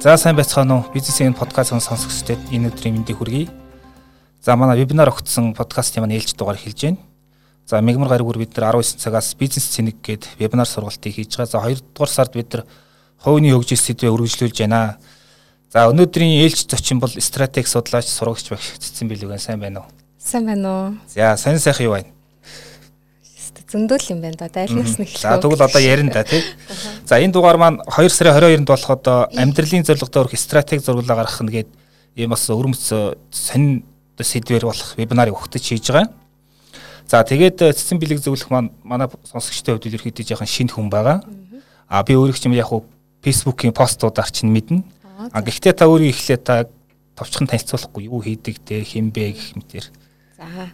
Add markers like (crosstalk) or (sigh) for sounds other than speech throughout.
За сайн байцгаана уу? Бизнесийн подкастын сонсогчдод энэ өдрийн мэндийг хүргэе. За манай вебинар өгсөн подкастын маань ээлж дугаар хэлж байна. За мегмар гаригүр бид нар 19 цагаас бизнес цэник гээд вебинар сургалтыг хийж байгаа. За 2 дугаар сард бид нар хувийн хөгжил сэдвээ үргэлжлүүлж байна. За өнөөдрийн ээлж зочин бол стратеги судлаач сурагч багш Цэцэн Билүгэн сайн байна уу? Сайн байна уу? За сайн сайхан юу байна? Зөндөөл юм байна да. Айлнаас нь эхлэх. За тэгвэл одоо ярина да тий. За энэ дугаар маань 2 сарын 22-нд болох одоо амьдралын зорилготой өрх стратеги зурглаа гаргах нь гээд ийм бас өрмөц сонин сэдвэр болох вебинарыг өгтөж хийж байгаа. За тэгээд цэцэн бэлэг зөвлөх маань манай сонсогчтой хувьд ерөөхдөө жоохон шинэ хүн байгаа. А би өөрөө ч юм яг хуу фэйсбүүкийн постуудаар чинь мэднэ. А гэхдээ та өөрөө эхлээ та товчхон танилцуулахгүй юу хийдэг те хинбэ гэх мэтэр. За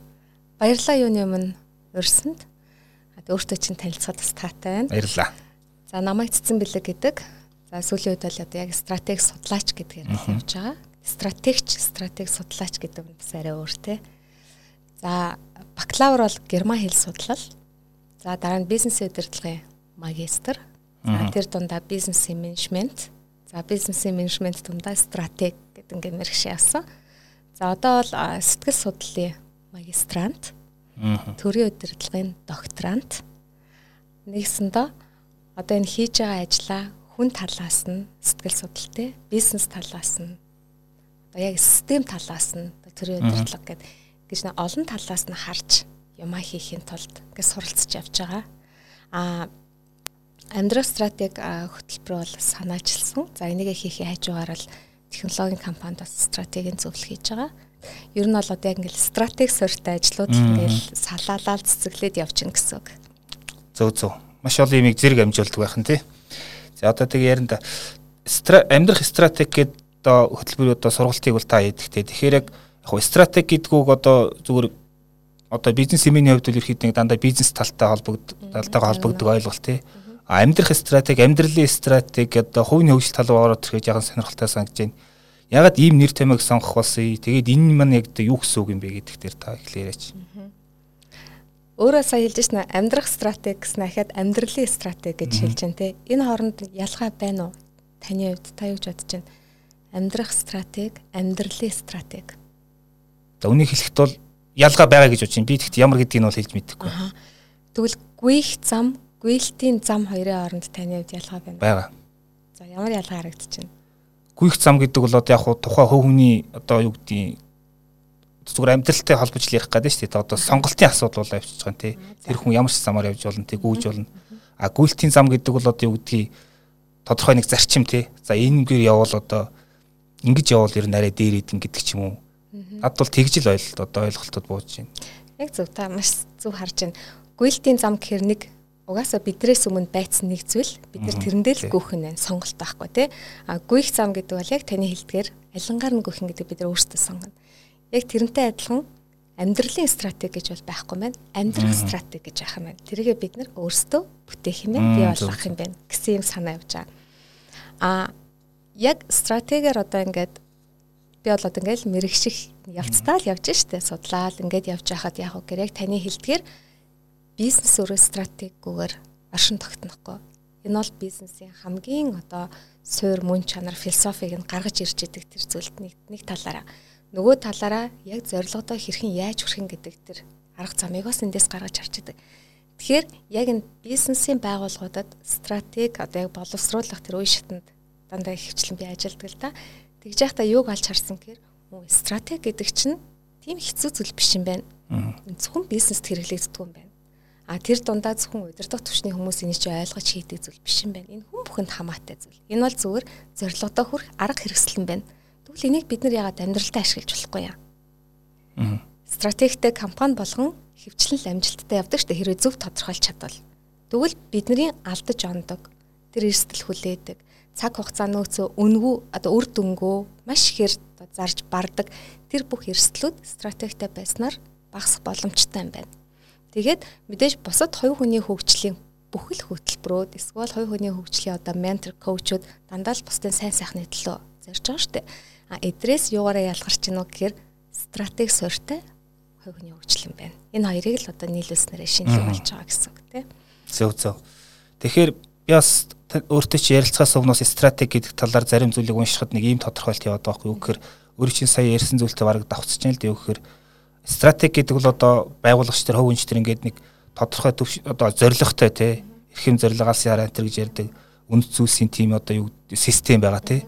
баярлалаа юуны өмнө өрсөнд өөртөө чинь танилцахад бас таатай байна. Баярлалаа. За намайг цэцэн бэлэг гэдэг. За сүүлийн үед бол одоо яг стратеги судлаач гэдгээр явж байгаа. Стратегч, стратеги судлаач гэдэг нь бас арай өөр те. За бакалавр бол герман хэл судлал. За дараа нь бизнесийн удирдлагын магистр. За тэр дундаа бизнесийн менежмент. За бизнесийн менежмент дундаа стратеги гэдэг ингээд мэрэгшээ авсан. За одоо бол сэтгэл судлалын магистрант. Төрийн удирдлагын докторант. Нэгсэндээ одоо энэ хийж байгаа ажлаа хүн талаас нь сэтгэл судлалтай, бизнес талаас нь одоо яг систем талаас нь төрийн удирдлага гэдэг гэж олон талаас нь харж юмаа хийхин тулд гэж суралцж явж байгаа. А амьдрах стратеги хөтөлбөр бол санаачилсан. За энийг хийхээ хажуугаар л технологийн компанид бас стратегийн зөвлөх хийж байгаа. Ер нь бол одоо яг ингээл стратеги суурьтай ажлууд ингээл салаалал цэцэглээд явчихна гэсэн үг. Зөв зөв. Маш олон юмыг зэрэг амжуулдаг байх нь тий. За одоо тэгээ ярина да амьдрах стратеги гэдэг одоо хөтөлбөрүүд одоо сургалтыг бол та хийдэгтэй. Тэгэхээр яг яг стратеги гэдгүүг одоо зүгээр одоо бизнес эмээний хувьд л ерөөхдөө дандаа бизнес талтай холбогд талтайгаа холбогддог ойлголт тий. А амьдрах стратеги, амьдралын стратеги одоо хувийн хөгжил тал руу ороод ирэхэд яхан сонирхолтой санагдаж байна ягаад ийм нэр томьёог сонгох болсон тэгээд энэ маань яг юу гэсэн үг юм бэ гэдэг дээр та эхлээрээч. Өөрөө сая хэлж байна амьдрах стратеги гэсэн ахаад амьдралын стратеги гэж хэлж байна те. Энэ хооронд ялгаа байна уу? Таны хувьд та юу гэж бодож байна? Амьдрах стратеги, амьдралын стратеги. За үнийг хэлэхэд бол ялгаа байгаа гэж бодож байна. Би тэгт ямар гэдгийг нь бол хэлж мэдэхгүй. Тэгвэл гүйх зам, гүйлтийн зам хоёрын хооронд таны хувьд ялгаа байна. Бага. За ямар ялгаа байна? гүйх зам гэдэг бол одоо яг тухай хөв хүний одоо юу гэдгийг зүгээр амьдралтай холбож ярих гэдэг шүү дээ. Одоо сонголтын асуудал бол авчиж байгаа тий. Тэр хүн ямар ч замаар явж болно тий гүйж болно. А гүйлтийн зам гэдэг бол одоо юу гэдгийг тодорхой нэг зарчим тий. За энэгээр явбал одоо ингэж явбал ер нь арай дээр идэн гэдэг ч юм уу. Над бол тэгж л ойлголт одоо ойлголтод бууж байна. Яг зөв та маш зөв харж байна. Гүйлтийн зам гэхэр нэг угаасаа бидрээс өмнө байцсан нэг зүйл бид нар тэрэндээ л гүөх нь сонголт байхгүй тий. А гүйх зам гэдэг бол яг таны хэлдгээр алингаар нь гүөх гэдэг бид нар өөрсдөө сонгоно. Яг тэрнтэй адилхан амьдралын стратеги гэж бол байхгүй маань амьдрах стратеги гэж ах юм байна. Тэргээ бид нар өөрсдөө бүтээх юм. Бий болгох юм байна гэсэн юм санаа явж байгаа. А яг стратегиэр одоо ингээд би бол одоо ингээд мэрэгших явцдаа л явж штэ судлаад ингээд явж хахад яг гэр яг таны хэлдгээр бизнес өөрөө стратегигээр оршин тогтнохгүй. Энэ бол бизнесийн хамгийн одоо суур мөн чанар философиг нь гаргаж ирж идэг тэр зүйлд нэг нэг талаараа нөгөө талаараа яг зорилгодоо хэрхэн яаж хүрэх гэдэг тэр арга замыг бас эндээс гаргаж харж идэг. Тэгэхээр яг энэ бизнесийн байгууллагуудад стратеги одоо яг боловсруулах тэр үе шатанд дандаа ихвчлэн би ажилладаг л да. Тэгж яхта юуг алж харсан гэхээр стратеги гэдэг чинь тийм хэцүү зүйл биш юм байна. Зөвхөн бизнест хэрэглэгддэг юм байна. А тэр дундаа зөвхөн удирдах төвчний хүмүүс энийг чи ойлгож хийдэг зүйл биш юм байна. Энэ хүн бүхэнд хамаатай зүйл. Энэ бол зүгээр зорилгодоо хүрэх арга хэрэгсэл юм байна. Тэгвэл энийг бид нар яагаад амьдралтаа ашиглаж болохгүй яа? Аа. Стратегтэй компани болгон хөвчлэн амжилттай явдаг штэ хэрвээ зөв тодорхойлж чадвал. Тэгвэл бидний алдаж ондог. Тэр эрсдэл хүлээдэг. Цаг хугацаа нөөцөө үнгүү одоо үр дүнгөө маш ихээр зарж бардаг. Тэр бүх эрсдлүүд стратегтэй байснаар багасах боломжтой юм байна. Тэгээд мэдээж бусад хоёр хүний хөгжлийн бүхэл хөтөлбөрүүд эсвэл хоёр хүний хөгжлийн одоо ментор коучуд дандаа л бусдын сайн сайхны төлөө зорж байгаа шүү дээ. А эдрээс юугаараа ялгарч гинэ гэхээр стратеги суурьтай хоёр хүний хөгжил юм байна. Энэ хоёрыг л одоо нийлүүлснээр шинжлэх болж байгаа гэсэн үг тийм. Зөв зөв. Тэгэхээр би бас өөртөө чи ярилцахаас өмнөөс стратеги гэдэг талаар зарим зүйлийг уншихад нэг ийм тодорхойлт яваад байгаа юм. Үгээр өөрөө чинь сая ярьсан зүйлтэй бараг давхцж байна л дээ. Үгээр стратеги гэдэг бол одоо байгуулагч төр хөв үнч төр ингээд нэг тодорхой төв одоо зоригтой те эрхэм зорилгоос яраа тэр гэж ярьдаг үнд зүйлсийн тим одоо юу систем байгаа те.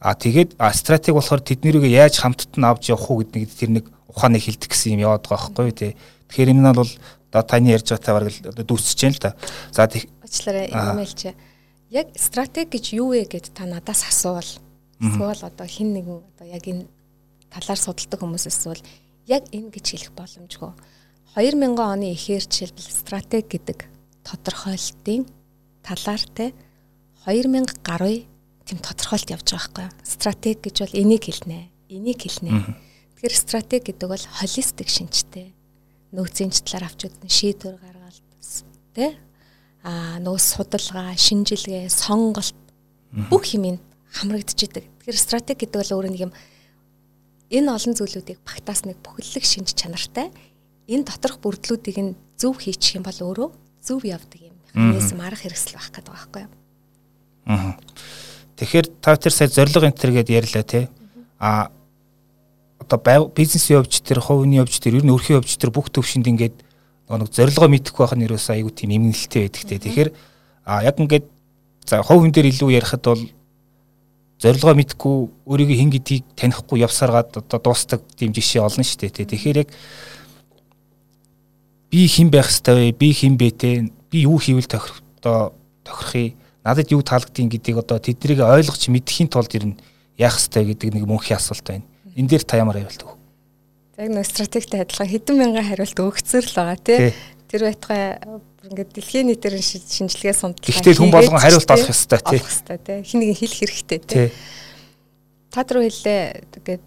А тэгээд стратеги болохоор тэднэрийг яаж хамтд нь авч явах уу гэдэг тэр нэг ухааныг хилдэг гэсэн юм яваад байгаа байхгүй те. Тэгэхээр энэ нь бол одоо таны ярьж байгаатай бараг л дүүсэж जैन л да. За Уучлаарай эмэйлч яг стратеги гэж юу вэ гэд та надаас асуувал эсвэл одоо хин нэгэн одоо яг энэ талаар судалдаг хүмүүсээс бол яг энэ гэж хэлэх боломжгүй. 2000 оны эхээр жишээлбэл стратеги гэдэг тодорхойлтын талаар те 2000 гаруй тийм тодорхойлт явж байгаа байхгүй. Стратеги гэж бол энийг хэлнэ. Энийг хэлнэ. Тэгэхээр стратеги гэдэг бол холистик шинжтэй. Нөөцийн талаар авч үзэн шийдвэр гаргалт те аа нөгөө судалгаа, шинжилгээ, сонголт бүх юмд хамрагдчихэдэг. Тэгэхээр стратеги гэдэг бол өөрөө нэг юм энэ олон зүйлүүдийг багтаас нэг бүхэллэг шинж чанартай энэ доторх бүрдлүүдийг нь зөв хийчих юм бол өөрөө зөв явдаг юм. Механизм арга хэрэгсэл байх гэдэг байгаа байхгүй юу? Аа. Тэгэхээр та тэр сая зориг энэ төр гэдээ ярьлаа тий. А одоо бизнесийн явж тэр хувийн явж тэр ер нь өрхийн явж тэр бүх төвшөнд ингээд нэг зорилгоо мэдэхгүй байх нь ерөөсөө айгүй тийм эмгэнэлтэй байдаг те. Тэгэхээр а яг ингээд за хувь хүн дээр илүү ярихад бол зорилгоо мэдэхгүй өөрийгөө хин гэдгийг танихгүй явсараад одоо дуустдаг тийм жишээ олно шүү дээ те. Тэгэхээр яг би хэн байх хэвээр би хэн бэ те. Би юу хийвэл тохирох одоо тохирохыг надад юу таалагдгийг гэдгийг одоо тэднийг ойлгож мэдхийн тулд ер нь яах хэвээр гэдэг нэг мөнхийн асуулт байна. Энэ дээр та ямар хариулт өгөх? яг нэг стратегтэй адилхан хэдэн мянган хариулт өгцөр л байгаа тий. Тэр байтугай ингээд дэлхийн нийтээр шинжилгээ сундлаа. Гэхдээ хүн болгон хариулт олох ёстой тий. Олох ёстой тий. Хин нэг хэлэх хэрэгтэй тий. Та нар хэллээ тэгээд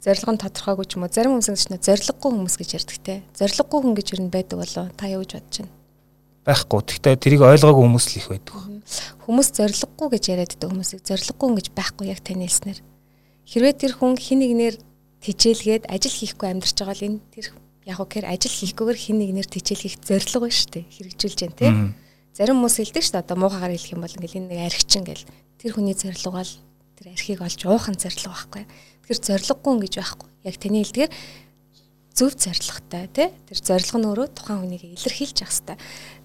зорилго нь тодорхойгүй ч юм уу зарим хүмүүс гэж зорилгогүй хүмүүс гэж ярьдаг те. Зорилгогүй хүн гэж нь байдаг болоо та юу гэж бодож байна? Байхгүй. Гэхдээ тэрийг ойлгоогүй хүмүүс л их байдаг. Хүмүүс зорилгогүй гэж яриад байдаг хүмүүсийг зорилгогүй хүн гэж байхгүй яг таны хэлснээр. Хэрвээ тэр хүн хин нэгнэр тижээлгээд ажил хийхгүй амьдарч байгаа л энэ тэр яг гэхээр ажил хийхгүйгээр хин нэгнэр тижээл хийх зорилго байна шүү дээ. Хэрэгжүүлж जैन тий. Зарим хүмүүс хэлдэг шүү дээ. Одоо муухагаар хэлэх юм бол ингээл энэ нэг архичин гэл тэр хүний зорилго бол тэр архийг олж уухан зорилго байхгүй. Тэгэхээр зорилгогүй гэж байхгүй. Яг таны хэлдгээр зөв зорилготой тий. Тэр зорилго нь өөрөө тухайн хүнийг илэрхийлж явах хэрэгтэй.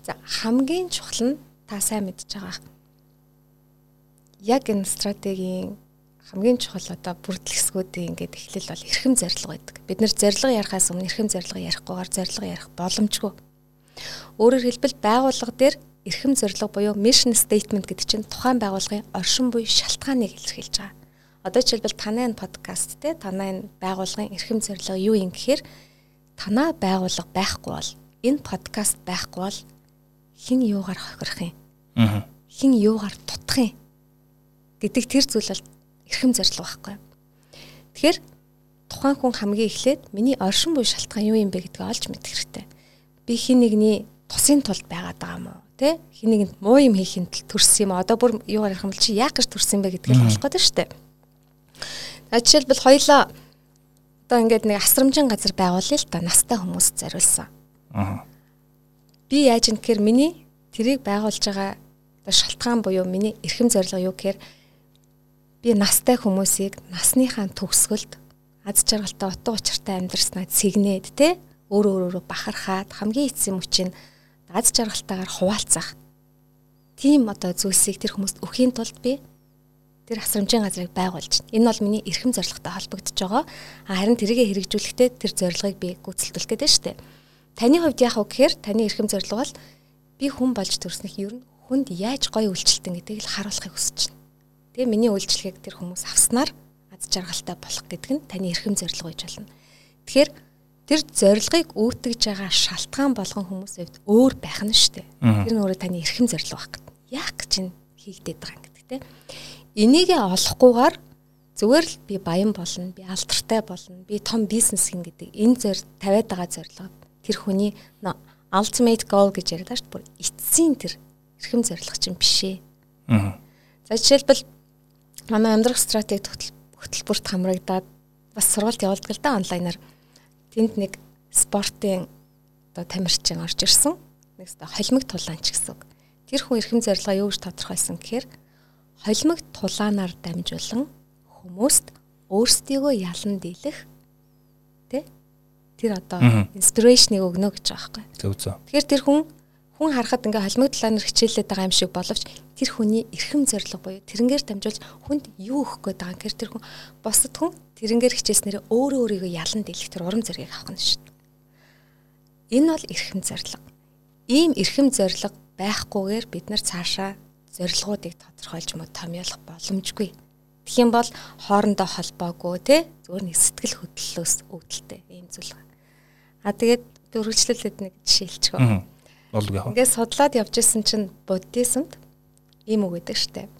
За хамгийн чухал нь та сайн мэдж байгаа. Яг энэ стратегийн хамгийн чухал одоо бүрдэл хэсгүүдийн ингээд эхлэл бол эрхэм зорилго байдаг. Бид нэр зорилго ярихаас өмнө эрхэм зорилго ярихгүйгээр зорилго ярих боломжгүй. Өөрөөр хэлбэл байгууллага дээр эрхэм зорилго буюу mission statement гэдэг чинь тухайн байгууллагын оршин буй шалтгааныг илэрхийлж байгаа. Одоо жишээлбэл танай энэ подкаст те танай энэ байгууллагын эрхэм зорилго юу юм гэхээр танаа байгууллага байхгүй бол энэ подкаст байхгүй бол хэн юугаар хохирох юм? Хэн юугаар тутах юм? гэдэг тэр зүйл бол эрхэм зорилго байхгүй. Тэгэхээр тухайн хүн хамгийн эхлээд миний оршин буй шалтгаан юу юм бэ гэдгийг олж мэдэх хэрэгтэй. Би хин нэгний тусын тулд байгаад байгаа юм уу? Тэ? Хин нэгэнд муу юм хийхин төрсөн юм. Одоо бүр юу ярих юм бол чи яг гэж төрсөн бэ гэдгийг олох гэдэг шүү дээ. За жишээлбэл хоёлаа одоо ингээд нэг асрамжийн газар байгуулъя л да настай хүмүүс зориулсан. Аа. Би яаж юм гэхээр миний тэрийг байгуулж байгаа шалтгаан буюу миний эрхэм зорилго юу гэхээр би настай хүмүүсийг насныхаа төгсгөлд аз жаргалтай утга учиртай амьдрснаа цэгнээд те өөр өөрөөрөө бахархаад хамгийн эцсийн мөчийн аз жаргалтайгаар хуваалцах тийм одоо зүйлсийг тэр хүмүүст өхийн тулд би тэр асрамжийн газрыг байгуулж байна. Энэ бол миний эрхэм зорилготой холбогдож байгаа. Харин тэрийг хэрэгжүүлэхдээ тэр зорилгыг би гүйцэлдүүлэх гэдэг шүү дээ. Таны хувьд яах вэ гэхээр таны эрхэм зорилго бол би хүн болж төрснөх ер нь хүнд яаж гоё үйлчлэлтэн гэдгийг л харуулахыг хүсэж байна. Тэгээ миний үйлчлэгийг тэр хүмүүс авснаар аз жаргалтай болох гэдэг нь таны эрхэм зорилго гэж болно. Тэгэхээр тэр зорилгыг үүтгэж байгаа шалтгаан болгон хүмүүсийн хувьд өөр байх нь шүү дээ. Тэр нь өөрөө таны эрхэм зорилго байх гэдэг. Яах гэж нь хийгдээд байгаа юм гэдэг те. Энийгээ олохгүйгээр зүгээр л би баян болно, би алдартай болно, би том бизнес хийн гэдэг энэ зөр тавиад байгаа зорилго тэр хүний ultimate goal гэж яриад шүү дээ. Эцсийн тэр эрхэм зорилго чинь биш ээ. Аа. За жишээлбэл манай амьдрах стратеги хөтөлбөрт хамрагдаад бас сургалт явуулдаг л да онлайнаар. Тэнд нэг спортын одоо тамирчин орж ирсэн. Нэг өстө холимог тулаанч гэсэн. Тэр хүн эрхэм зорилгоо юу гэж тодорхойлсон гэхээр холимог тулаанаар дамжуулан хүмүүст өөрсдийгөө ялан дийлэх тэ тэр одоо инспирашныг өгнө гэж байгаа байхгүй. Зөв зөв. Тэгэхээр тэр хүн хүн харахад ингээ холимог талаар хичээлээд байгаа юм шиг боловч тэр хүний эрхэм зорилго буюу тэрнгээр дамжуулж хүнд юу өгөх гээд байгаа гэхээр тэр хүн босод хүн тэрнгээр хичээснээр өөрөө өөрийгөө ялан дийлэх тэр урам зориг авах нь шүү дээ. Энэ бол эрхэм зорилго. Ийм эрхэм зорилго байхгүйгээр бид нар цаашаа зорилгоодыг тодорхойлж мод томьёолох боломжгүй. Тэгэх юм бол хоорондоо холбоогүй те зөвхөн нэг сэтгэл хөдлөлөөс үүдэлтэй ийм зүйл. А тэгээд дөрвөлжлүүлээд нэг жишээ яах вэ? Ингээд судлаад явж исэн чинь буддизмд ийм үг гэдэг штеп.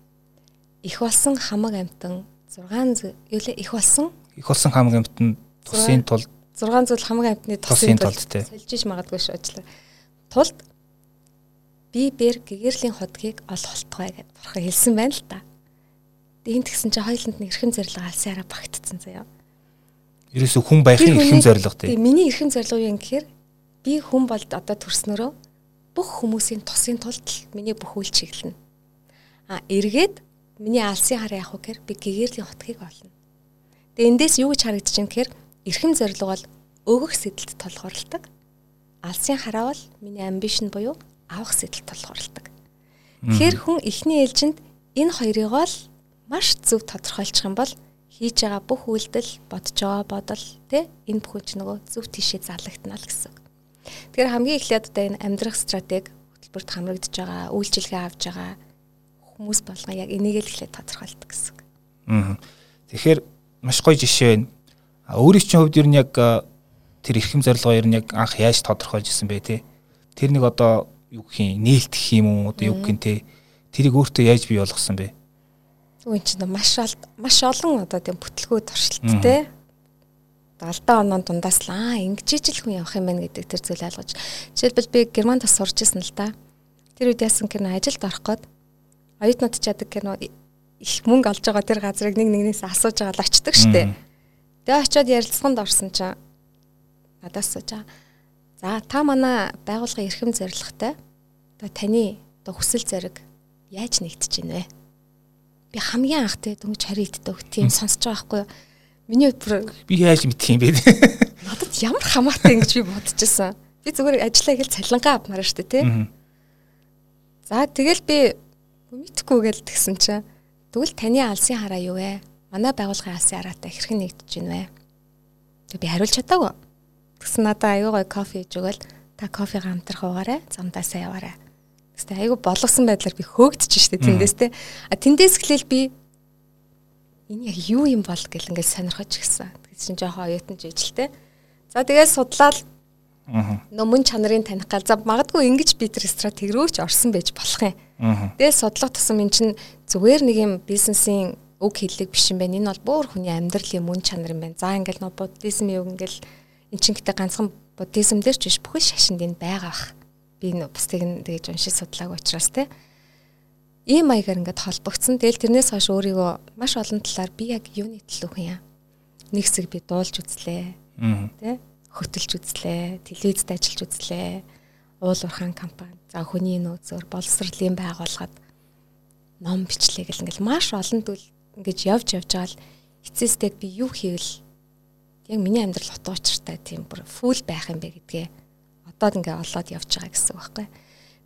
Их болсон хамаг амтан 6 юу лээ их болсон их болсон хамаг амтан тусын тулд 6 зүйл хамаг амтны тусын тулд тий. Сольжиж магадгүй шүү ажлаа. Тулд би бэр гэгэрлийн хотгийг ол холтгой гэд бурхан хэлсэн байна л та. Энд тэгсэн чинь хоёуланд нь эрхэм зорилго алсаараа багтцсан заяа. Ерөөсө хүн байхын эрхэм зорилго тий. Миний эрхэм зорилго юу юм гэхээр би хүн болд одоо төрснөрөө бүх хүмүүсийн тусын тулд миний бүх үйл чиглэнэ. А эргээд миний алсын хараа явах гэхээр би гэгэрлийн хотгийг олно. Тэгээ эндээс юу гэж харагдаж байна гэхээр эрхэм зорилго бол өгөх сэдэлд толгорлдог. Алсын хараа бол миний амбишн буюу авах сэдэлд толгорлдог. Тэгэхээр хүн эхний ээлжинд энэ хоёрыг бол маш зөв тодорхойлчих юм бол хийж байгаа бүх үйлдэл бодож байгаа бодол тэ энэ бүхэн ч нөгөө зөв тишээ залагдана л гэсэн. Тэгэхээр хамгийн эхлээд одоо энэ амьдрах стратеги хөтөлбөрт хамрагдж байгаа, үйлчилгээ авж байгаа хүмүүс болгоо яг энийг л эхлээд тодорхойлдог гэсэн. Аа. Тэгэхээр маш гоё жишээ байна. Өөрийн чинь хувьд ер нь яг тэр эрхэм зорилгоо ер нь яг анх яаж тодорхойлж исэн бэ те? Тэр нэг одоо юу гэх юм нээлтэх юм уу одоо юу гэх юм те? Тэрийг өөртөө яаж бий болгосон бэ? Үн чинь маш маш олон одоо тийм бүтлгүү туршилттэй 70 оноо дундаас л аа ингэж ижил хүн явах юм байна гэдэг тэр зүйл ойлгож. Жишээлбэл би герман тас сурч ирсэн л да. Тэр үед яасан гэнэ ажилд орох гээд оюутнууд чаддаг гэнэ их мөнгө олж байгаа тэр газрыг нэг нэгнээс асууж байгаа л очдөг штеп. Тэгээ очиод ярилцсанд орсон чинь надаас сууж байгаа. За та манай байгууллагын эрхэм зорилготой одоо таны одоо хүсэл зориг яаж нэгдэж байна вэ? Би хамгийн анх тэ дөнгөж харигддаг тийм сонсож байгаа байхгүй юу? Миний бүр би яаж мэдх юм бэ? Надад ямар хамаатай ингэж би бодчихсон. Би зүгээр ажиллаа хэл цалингаа авмаар штэ тий. За тэгэл би мэдхгүй гээл тэгсэн чинь тэгвэл таны алсын хараа юу вэ? Манай байгууллагын алсын хараатай хэрхэн нэгдэж байна вэ? Тэг би хариулж чадаагүй. Тэгсэн надаа аюу гой кофе хийж өгөөл та кофега амтрах уугаарай замдаасаа яваарай. Тэгсэн аюу болгосон байдлаар би хөөгдөж штэ тэндээс те. А тэндээс эхлээл би энэ яг юу юм бол гэл ингээд сонирхож гисэн. Тэгээд чинь жоохон оюутан жижилтэй. За тэгээд судлаад нөө мөн чанарын таних гал за магадгүй ингэж би тэр стратеги рүүч орсон байж болох юм. Тэгээд судлах тусам эн чинь зүгээр нэг юм бизнесийн үг хэллэг биш юм байна. Энэ бол бүр хүний амьдралын мөн чанар юм байна. За ингээл нөө буддизм юу ингээл эн чинь гэдэг ганцхан буддизм дээр ч биш бүхэл шашинд энэ байгаа бах. Би нөө бусдыг нь тэгж уншиж судлаагүй учраас те ийм маягаар ингээд холбогдсон. Тэгэл тэрнээс хойш өөрийгөө маш олон талаар би яг юуны төлөө хүн юм. Нэг хэсэг би дуулж үзлээ. Тэ? Хөтөлж үзлээ, телевизд ажиллаж үзлээ. Уул уурхаан компани, за хүний нөөцөөр боловсролын байгууллагад ном бичлээ гэл ингээл маш олон төл ингэж явж явж байгаа л эцээстэй би юу хийвэл яг миний амьдрал утга учиртай тийм бүр фул байх юм бэ гэдгээ одоо ингээ олоод явж байгаа гэсэн үг байхгүй.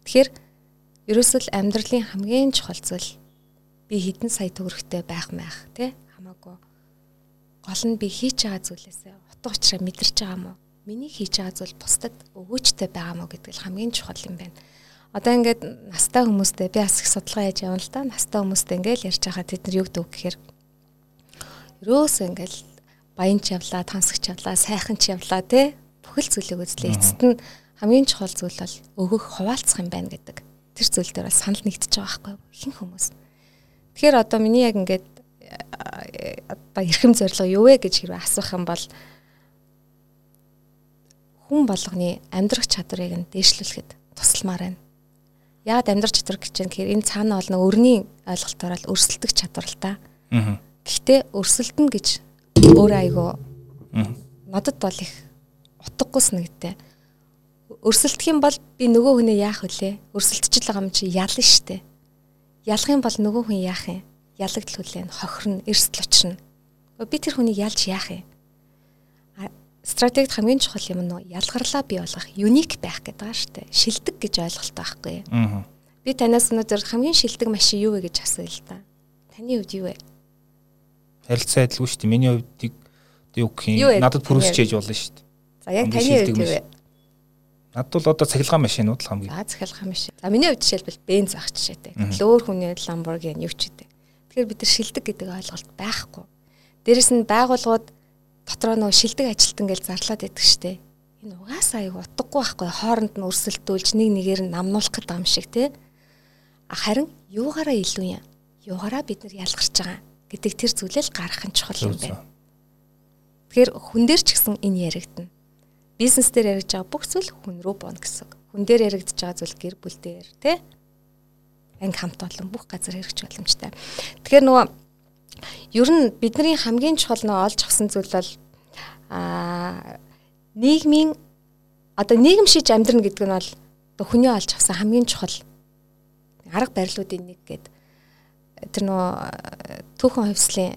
Тэгэхээр ерөөсөө л амьдралын хамгийн чухал зүйл би хэдэн сая төгрөгтэй байх маях тий хамаагүй. Гол нь би хийж байгаа зүйлээсээ утга учираа мэдэрч байгаа мó. Миний хийж байгаа зүйл бусдад өгөөжтэй байгаа мó гэдэг л хамгийн чухал юм байна. Одоо ингээд настай хүмүүстэй би бас их судалгаа яаж явна л да настай хүмүүстэй ингээд ярьж байгаа тэд нар юу гэдэг гэхээр ерөөсөө ингээд баян ч явлаа тансагч явлаа сайхан ч явлаа тий бүхэл зүйлийг үзлээ. Эцэст нь хамгийн чухал зүйл бол өгөх хуваалцах юм байна гэдэг тэр зүйл дээр санал нэгдэж байгаа байхгүй ихэнх хүмүүс. Тэгэхээр одоо миний яг ингээд одоо эрхэм зорилго юу вэ гэж хэрвээ асуух юм бол хүн болгоны амьдрах чадрыг нь дээшлүүлэхэд тусалмаар байна. Яагаад амьдрах чадвар гэж юм гэхээр энэ цаана бол нэг өрний ойлголтоор л өрсөлдөх чадвар л та. Гэхдээ өрсөлдөн гэж өөр айгу надад бол их утгагүй санагдтыг өрсөлдөх юм бол би нөгөө хүнээ яах вүлээ? Өрсөлдөж байгаа юм чи ялна штэ. Ялах юм бол нөгөө хүн яах юм? Ялагдл хүлээн, хохирно, эрсдэл учрна. Би тэр хүнийг ялж яах юм? стратегид хамгийн чухал юм нь ялгарлаа бий болгох, юник байх гэдэг байгаа дээ. Шилдэг гэж ойлголт байхгүй. Аа. Би танаас өнөөдөр хамгийн шилдэг машин юу вэ гэж асууя л да. Таны хувьд юу вэ? Харилцаа адилгүй дээ. Миний хувьд юу гэх юм надад пүрүсч хийж болно дээ. За яг таны хувьд юу вэ? Надад бол одоо цахилгаан машинууд л хамгийн. За цахилгаан машин. За миний хувьд жишээлбэл бенз ах жишээтэй. Өөр хүний Lamborghini юу ч гэдэг. Тэгэхээр бид нар шилдэг гэдэг ойлголт байхгүй. Дээрэс нь байгууллагууд дотроо нөгөө шилдэг ажилтан гэж зарлаад байдаг штеп. Энэ угаасаа аяг утгагүй байхгүй хооронд нь өрсөлдүүлж нэг нэгээр нь намнуулах гэдэг юм шиг тий. Харин юугаараа илүү юм? Юугаараа бид нар ялгарч байгаа гэдэг тэр зүйлэл гарах нь чухал юм байна. Тэгэхээр хүн дээр ч гэсэн энэ яригдана. Бизнес дээр яригдж байгаа бүх зүйл хүн рүү боно гэсэн. Хүн дээр яригдж байгаа зүйл гэр бүл дээр тий анги хамт олон бүх газар хэрэгж боломжтой. Тэгэхээр нөгөө ер нь бидний хамгийн чухал нөө олж авсан зүйл бол аа нийгмийн одоо нийгэм шиж амьдрна гэдэг нь бол одоо хүний олж авсан хамгийн чухал арга барилуудын нэг гээд тэр нөө түүхэн хувьслын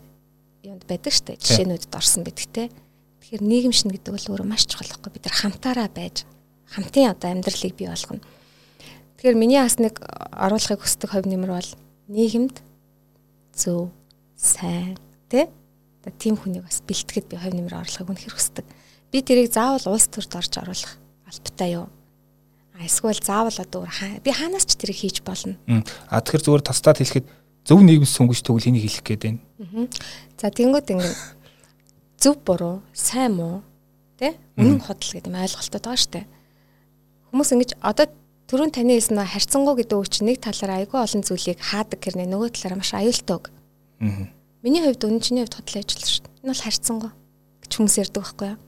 юмд байдаг штэ жишээнүүдэд орсон гэдэгтэй. Тэгэхээр нийгэм шин гэдэг бол өөрөө маш чухал байхгүй бид нар хамтаараа байж хамтын одоо амьдралыг бий болгоно. Тэгэхээр миний бас нэг оруулахыг хүсдэг хувь нэмэр бол нийгэмд зөв сайн тий тийм хүнийг бас бэлтгэхэд би хувь нэмэр орлохыг үнэхэр хүсдэг. Би тэрийг заавал улс төрд орж оруулах албатай юу? А эсвэл заавал одоо би хаанаас ч тэрийг хийж болно. А тэгэхээр зүгээр тастаад хэлэхэд зөв нийгэм сүнгэж төгөл хэнийг хэлэх гээд байна. За тэнгууд ингэ зөв буруу, сайн муу тий үнэн худал гэдэг юм ойлголтод байгаа штэ. Хүмүүс ингэж одоо түрүүн таны хэлсэн харьцангуй гэдэг үг чинь нэг талаараа айгүй олон зүйлийг хаадаг гэрнэ нөгөө талаараа маш аюултай үг. Аа. Миний хувьд үнэн чиний хувьд хотлоо ажиллаж дээ. Энэ бол харьцангуй гэж хүмүүс ярьдаг байхгүй юу?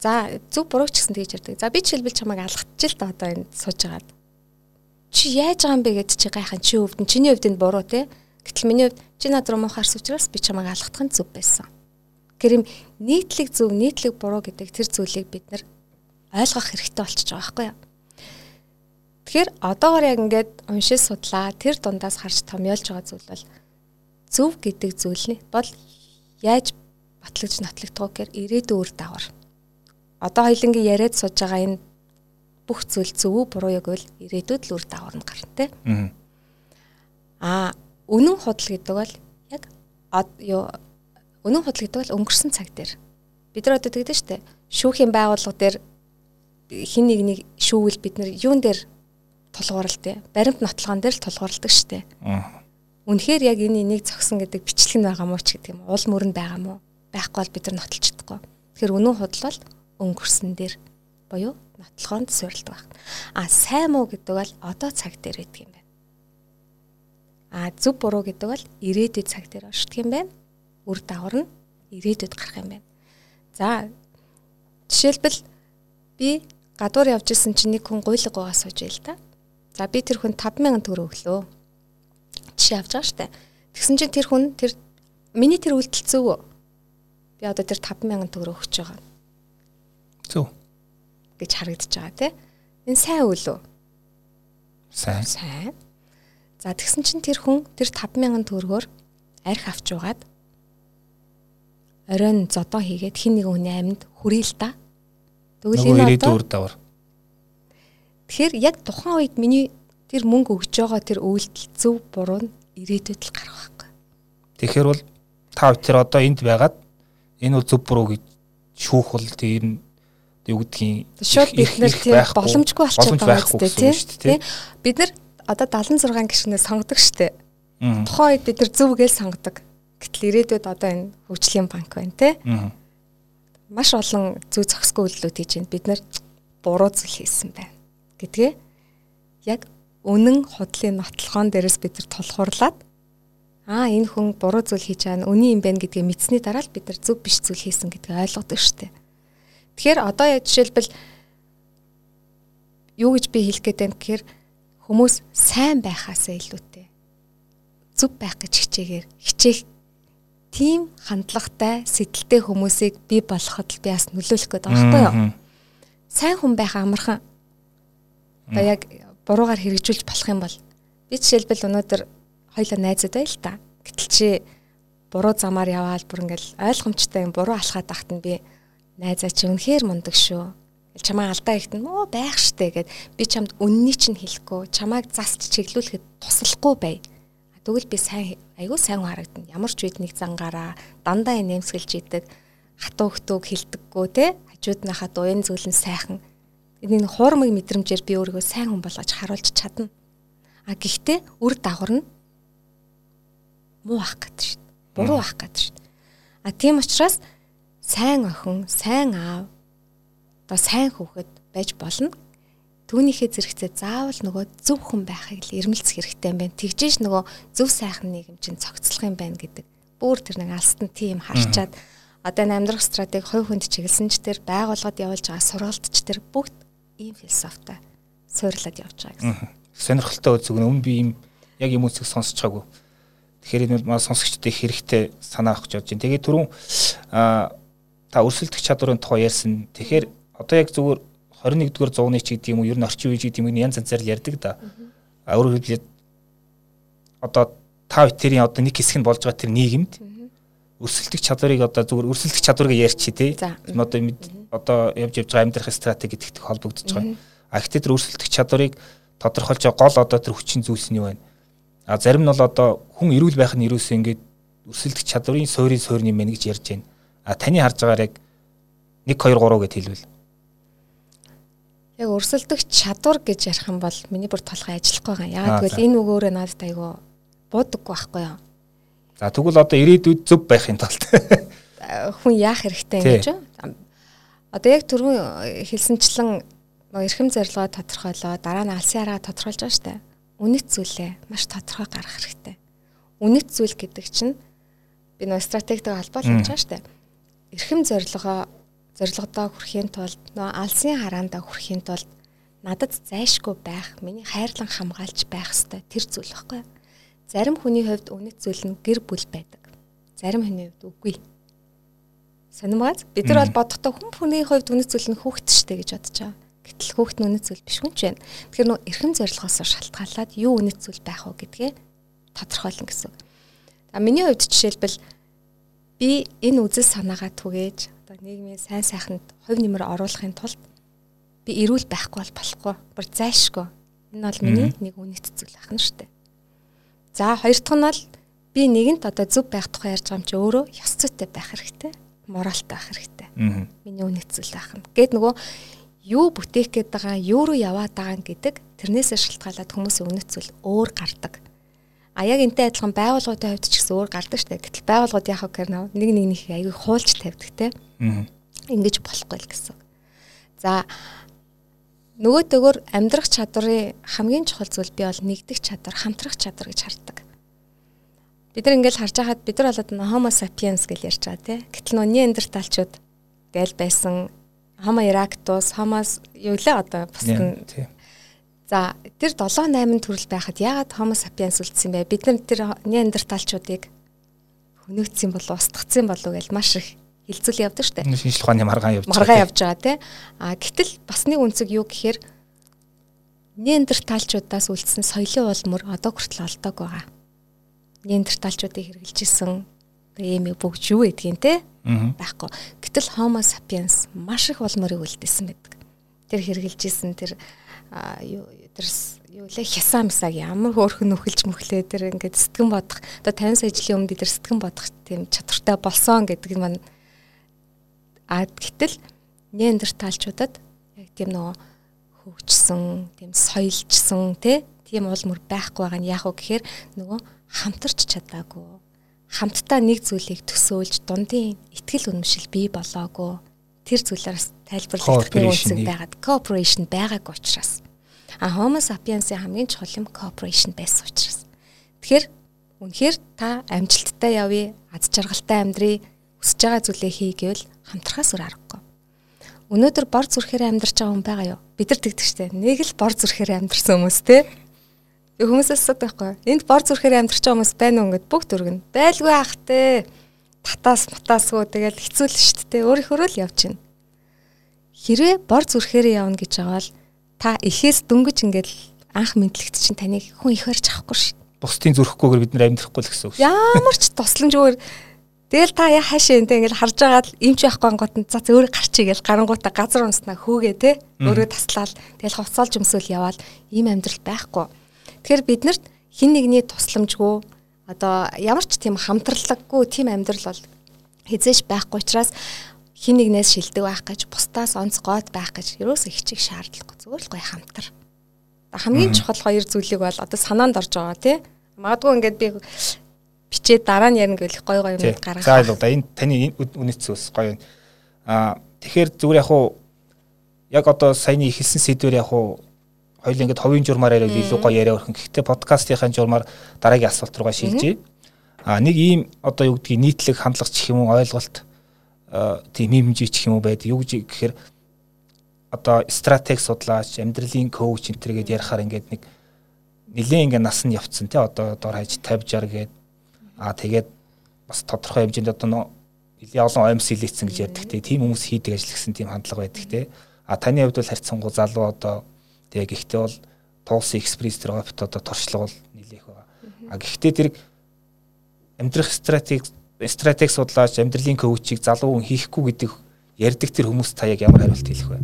За зөв буруу ч гэсэн тэгж ярьдаг. За би жишээлбэл чамайг алгатчих л да одоо энэ сууж байгаад. Чи яаж байгаа юм бэ гэж чи гайхаа чи нь чиний энэ буруу те. Гэтэл миний хувьд чи над руу муухаарс учраас би чамайг алгатах нь зөв байсан. Гэр юм нийтлэг зөв нийтлэг буруу гэдэг тэр зүйлийг бид нар ойлгох хэрэгтэй болчихж байгаа байхгүй юу? Тэгэхээр одоогоор яг ингээд уншиж судлаа тэр дундаас харж томьёолж байгаа зүйл бол зөв гэдэг зүйл нь бол яаж батлагдж нотлогдох гэхээр ирээдүйн үр дагавар. Одоо хоёлынгийн яриад сууж байгаа энэ бүх зүйл зөв үү буруу яг бол ирээдүйд л үр дагавар нь гарна те. Аа үнэн худал гэдэг бол яг юу үнэн худал гэдэг бол өнгөрсөн цаг дээр бид нар одоо тэгдэж штэ шүүхийн байгууллага дээр хин нэг нэг шүүвэл бид нар юун дээр тулгуурлалт баримт нотлогоон дээр л тулгуурладаг штэ. Үнэхээр яг энэ энийг зогсон гэдэг бичлэг нь байгаа мó ч гэдэг юм. Уул мөрөнд байгаа мó? Байхгүй бол бид нар нотолж чадахгүй. Тэгэхээр үнэн худлал өнгөрсөн дээр буюу нотлохоонд суурилдаг байна. А сайн муу гэдэг бол одоо цаг дээр байдаг юм байна. А зөв буруу гэдэг бол ирээдүйд цаг дээр оршдог юм байна. Үр дагавар нь ирээдүйд гарах юм байна. За жишээлбэл би гадуур явж исэн чинь нэг хүн гуйлга гуйгаа сууж байл та. За би тэр хүн 5000 төгрөг өглөө жишээ авч байгаа штэ. Тэгсэн чинь тэр хүн тэр миний тэр үйлдэл зөв үү? Би одоо тэр 5000 төгрөг өгч байгаа. Зөв. гэж харагдаж байгаа тий. Энэ сайн үйл үү? Сайн. Сайн. За тэгсэн чинь тэр хүн тэр 5000 төгрөгөөр арх авч угаад оройн зодоо хийгээд хин нэгэн хүний амьд хүрээ л да. Тэгвэл энэ одоо. Тэгэхээр яг тухайн үед миний тэр мөнгө өгж байгаа тэр үйлдэл зөв буруу нь ирээдүйд л гарах байхгүй. Тэгэхээр бол та хоёр одоо энд байгаад энэ бол зөв буруу гэж шүүх бол тэр нь юу гэдгийг шууд бид нар тийм боломжгүй болчиход байгаа үстэй тийм бид нар одоо 76 гишгнээ сонгодог штэ. Тухайн үед бид нар зөв гээл сонгодог. Гэтэл ирээдүйд одоо энэ хөгжлийн банк байна тийм. Маш олон зөв зохисгүй үйлдэлүүд хийж байна. Бид нар буруу зүйл хийсэн байна гэдгээ яг үнэн худлын нотлохоон дээрээс бид нар тулхуурлаад аа энэ хүн буруу зүйл хийж байгаа нь үний юм байна гэдгийг мэдсэний дараа л бид нар зөв биш зүйл хийсэн гэдгийг ойлгодог шүү дээ. Тэгэхээр одоо яг жишээлбэл юу гэж би хэлэх гээд байна гэхээр хүмүүс сайн байхаасаа илүүтэй зөв байх гэж хичээгээр хичээх тийм хандлагатай сэтэлтэй хүмүүсийг бий болоход л би бас нөлөөлөх гээд байгаа байхгүй юу. сайн хүн байх амархан. Одоо яг буруугаар хэрэгжүүлж болох юм бол би жишээлбэл өнөөдөр хоёлаа найзууд байл та. Гэтэл чи буруу замаар яваал бүр ингээл ойлгомжтой юм буруу алхаад тахт нь би найзаа чи үнэхээр мундаг шүү. Чамаа алдаа ихтэн оо байх штэ гэд би чамд үннийг чинь хэлэхгүй чамааг засч чиглүүлэхэд туслахгүй бай. Тэгвэл би сайн айгүй сайн харагдана. Ямар ч үед нэг зангаараа дандаа нэмсгэлж идэг хатуу хөтөөг хилдэггүй те хажууд нахад уян зүйлэн сайхан энэ хуурмыг мэдрэмжээр би өөрийгөө сайн хүн болгож харуулж чадна. А гэхдээ үр дагавар нь муу ах гэдэг шүү дээ. Буруу ах гэдэг шүү дээ. А тийм учраас сайн охин, сайн аав одоо сайн хүүхэд байж болно түүнийхээ зэрэгцээ заавал нөгөө зөв хүн байхыг л ирмэлцэх хэрэгтэй юм байна. Тэгжээш нөгөө зөв сайхан нийгэм чинь цогцлох юм байна гэдэг. Бүүр тэр нэг алстан тийм харчаад одоо энэ амьдрах стратеги хувь хүнд чиглэсэн ч тэр байгууллагад явуулж байгаа сургалтч тэр бүгд ийм философитой суйрлаад явж байгаа гэсэн. Сонирхолтой үз өгнө өмнө би ийм яг юм үсэг сонсч байгаагүй. Тэгэхээр энэ бол сонсогчдын хэрэгтэй санаа авах гэж бодож байна. Тэгээд түрүүн а та өрсөлдөх чадварын тухай ярьсан. Тэгэхээр одоо яг зүгээр 21-р зууны ч гэдэг юм уу ер нь орчин үеич гэдэг юм янз янзаар ярьдаг да. А өөрөөр хэлбэл одоо та бүхэн одоо нэг хэсэг нь болж байгаа тэр нийгэмд өрсөлдөх чадварыг одоо зүгээр өрсөлдөх чадварыг ярьчих тий. Одоо одоо явж явж байгаа амьдрах стратеги гэдэгт холбогдож байгаа. А гэхдээ тэр өрсөлдөх чадварыг тодорхойлж байгаа гол одоо тэр хүчин зүйлс нь юу вэ? А зарим нь бол одоо хүн эрүүл байх нь ерөөсөө ингээд өрсөлдөх чадварын суурийн суурин юм байна гэж ярьж байна. А таны харж байгаагаар яг 1 2 3 гэд хэлвэл яг өрсөлдөх чадвар гэж ярих юм бол миний бүр толгой ажиллахгүй байгаа. Яг тэгвэл энэ үгөөрөө надад айгүй буудаггүй байхгүй юу? За тэгвэл одоо ирээдүйд зөв байхын тулд хүн яах хэрэгтэй юм гэж байна. Одоо яг түрүүн хэлсэнчлэн эрхэм зорилгоо тодорхойлоо дараа нь алсын араа тодорхойлж байгаа штэ. Үнэт зүйлээ маш тодорхой гаргах хэрэгтэй. Үнэт зүйл гэдэг чинь би нөө стратегтэй холбоолж байгаа штэ. Эрхэм зорилгоо зорилгодоо хүрэхийн тулд нөө алсын хараандаа хүрэхийн тулд надад зайшгүй байх, миний хайрлан хамгаалж байх ёстой тэр зүйл баггүй. Зарим хүний хувьд үнэт зүйл нь гэр бүл байдаг. Зарим хүний хувьд үгүй. Сонирмогц бид нар бол бодохдоо хүн хүний хувьд үнэт зүйл нь хүүхэд штэ гэж бодож байгаа. Гэтэл хүүхэд нь үнэт зүйл биш хүн ч байна. Тэгэхээр нөө эрхэм зорилгоос шалтгаалаад юу үнэт зүйл байх вэ гэдгээ тодорхойлно гэсэн. За миний хувьд жишээлбэл би энэ үзэл санаагаа түгээж одоо нийгмийн сайн сайханд хувь нэмэр оруулахын тулд би эрүүл байхгүй бол болохгүй. Бүр зайшгүй. Энэ бол миний нэг үнэт зүйл ахна штэ. За хоёр дахь нь бол би нэгэнт одоо зөв байх тухай ярьж байгаа юм чи өөрөө ёс зүйтэй байх хэрэгтэй. Моралтай байх хэрэгтэй. Миний үнэт зүйл ахна. Гэт нөгөө юу бүтээх гээд байгаа, юу руу яваад байгаа гэдэг тэрнээсээ шалтгаалаад хүмүүсийн үнэт зүйл өөр гардаг. А яг энтэй адилхан байгууллагуудын хувьд ч гэсэн өөр гардаг штэ. Гэтэл байгууллагууд вэ гэхээр нэг нэг нэг аягүй хуулж тавьдаг те. Ингэж болохгүй л гэсэн. За нөгөөтэйгөр амьдрах чадварын хамгийн чухал зүйл би бол нэгдэх чадвар, хамтрах чадвар гэж хардаг. Бид нар ингээл харж байхад бид нар болоод Homo sapiens гэж ярьж байгаа тий. Гэтэл нөө неандерталчууд гээл байсан Homo erectus, Homo юу лээ одоо бусад нь За тэр 7 8 төрөл байхад яагаад Homo sapiens үлдсэн бэ? Бид нар тэр неандерталчуудыг хөнөөгдсөн болов устгацсан болов гэж маш их хилцүүл явдаг штэ. Шинжлэх ухааны маргаан явж байгаа. Маргаан явж байгаа тий. А гэтэл бас нэг үнцэг юу гэхээр неандерталчуудаас үлдсэн соёлын улмөр одоо хүртэл олдог байгаа. Неандерталчуудыг хэрэгжилжсэн ийм бүгд юу гэдгийг те байхгүй. Гэтэл Homo sapiens маш их улмөрийг үлдээсэн байдаг. Тэр хэрэгжилжсэн тэр юу тэр юу лээ хясаа мсаг ямар хөөрхөн нөхөлж мөхлөө тэр ингээд сэтгэн бодох одоо 50 сая жилийн өмнө тэр сэтгэн бодох тийм чадвартай болсон гэдэг нь маань А гэтэл неандерталчуудад яг тийм нөгөө хөгжсөн, тийм соёлжсэн тий тийм уул мөр байхгүй байгаа нь яах вэ гэхээр нөгөө хамтарч чадаагүй. Хамтдаа нэг зүйлийг төсөөлж дундын ихтгэл үнэмшил бий болоогүй. Тэр зүйлээс тайлбарлах үнцэг байгаад cooperation байгаагүй учраас. А Homo sapiens-ийн хамгийн чухал юм cooperation байсан учраас. Тэгэхээр үнэхээр та амжилттай явъя, аз жаргалтай амьдрий, хүсэж байгаа зүйлээ хий гэвэл хамтрахаас өөр аргагүй. Өнөөдөр бор зүрхээр амьдарч байгаа хүн байгаа юу? Бид нар тэгдэг штэ. Нэг л бор зүрхээр амьдарсан хүмүүс те. Тэг хүмүүсээс асуудаг байхгүй. Энд бор зүрхээр амьдарч байгаа хүмүүс байна уу гэд бүгд өргөн. Байлгүй ах те. Татаас матаасгүй тэгэл хэцүү л штэ те. Өөрийнхөө л явж гин. хэрвээ бор зүрхээр явна гэж байгаа бол та эхээс дөнгөж ингээд анх мэдлэгт чинь таныг хүн их барьж авахгүй шин. Бусдын зүрхгүйгээр бид нар амьдрахгүй л гэсэн үг. Ямар ч тусламжгүйгээр Тэгэл та яа хаашаа энэ ингээл харж байгаа л имч байхгүй ангууд нь за зөөр гарчий гэж гарангуудаа газар унснаа хүүгээ те өөрөө таслаад тэгэл хувцаалж өмсөөл яваал ийм амьдрал байхгүй. Тэгэхээр биднэрт хин нэгний тусламжгүй одоо ямар ч тийм хамтраллаггүй тийм амьдрал бол хизээш байхгүй учраас хин нэгнээс шилдэг байх гэж бусдаас онцгойд байх гэж ерөөсөө хичээх шаардлагагүй зүгээр л гоё хамтар. Хамгийн чухал хоёр зүйлийг бол одоо санаанд орж байгаа тий. Магадгүй ингээд би бичээд дараа нь ярина гэвэл гой гой юм гаргах. За л да энэ таны үнэт зүйлс гоё. Аа тэгэхээр зүгээр яг уу яг одоо саяны ихэлсэн сэдвэр яг уу хоёул ингээд ховын журмаар яриад илүү гоё яриа өрхөн. Гэхдээ подкастынхаа журмаар дараагийн асуулт руугаа шилжээ. Аа нэг ийм одоо юу гэдгийг нийтлэг хандлага чих юм уу ойлголт тийм хэмжээ чих юм уу байд. Юу гэж гэхээр одоо стратеги судлаач, амьдралын коуч энэ төр гэдээ ярихаар ингээд нэг нэлээд ингээд нас нь явцсан тий одоо дор хаяж 50 60 гээд Аа тэгээд бас тодорхой хэмжээнд одоо нэлээ олон оймс хилээцсэн гэж ярьдаг те. Тийм хүмүүс хийдэг ажил гэсэн тийм хандлага байдаг те. А таны хувьд бол харьцангуй залуу одоо тэгээ гэхдээ бол туулсан экспресс тэр опт одоо туршлага бол нэлээх байгаа. А гэхдээ тэр амьдрах стратеги стратеги судлаач амьдралын коучийг залуу хүн хийхгүй гэдэг ярьдаг тэр хүмүүс та яг ямар хариулт хэлэх вэ?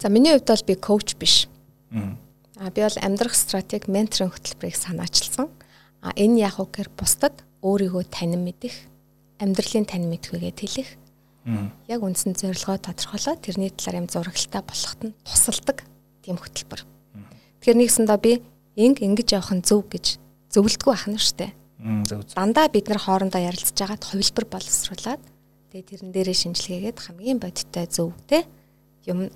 За миний хувьд бол би коуч биш. Аа би бол амьдрах стратеги менторын хөтөлбөрийг санаачилсан. А энэ яг уу гэхээр бусдад өөрийгөө танин мэдэх, амьдралын танин мэдхүйгээ тэлэх. Яг үндсэн зорилгоо тодорхойлоод тэрний талаар юм зурагталтай болоход нь тусалдаг тийм хөтөлбөр. Тэгэхээр нэгсэндээ би инг ингэж явах нь зөв гэж зөвлөдгөө ахна штэ. Дандаа бид нар хоорондоо ярилцж байгаад хувилбар боловсруулад тэгээ тэрэн дээрээ шинжилгээгээд хамгийн бодиттой зөв те юм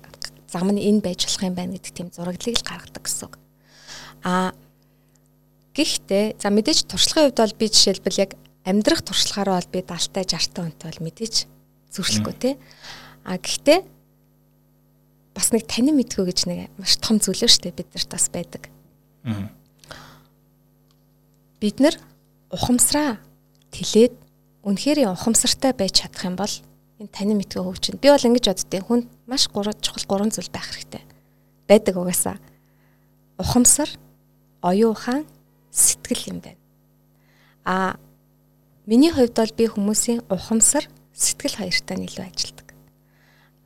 зам нь энэ байж болох юм байна гэдэг тийм зураглалыг л гаргадаг гэсэн үг. А Гэхдээ за мэдээж туршлагын хувьд бол би жишээлбэл яг амьдрах туршлагаараа бол би 70 60 хүнтэй бол мэдээж зүрхлэхгүй тий. А гэхдээ бас нэг танин мэдхүү гэж нэг маш том зүйлөө штэ бид нарт бас байдаг. Бид нар ухамсараа тэлээд үнэхээр ухамсартай байж чадах юм бол энэ танин мэдхүү хөгжин. Би бол ингэж боддیں۔ Хүн маш гурван чухал гурван зүйл байх хэрэгтэй. Байдаг угаасаа. Ухамсар, оюун ухаан, сэтгэл юм байна. А миний хувьд бол би хүмүүсийн ухамсар, сэтгэл хоёртай илүү ажилдаг.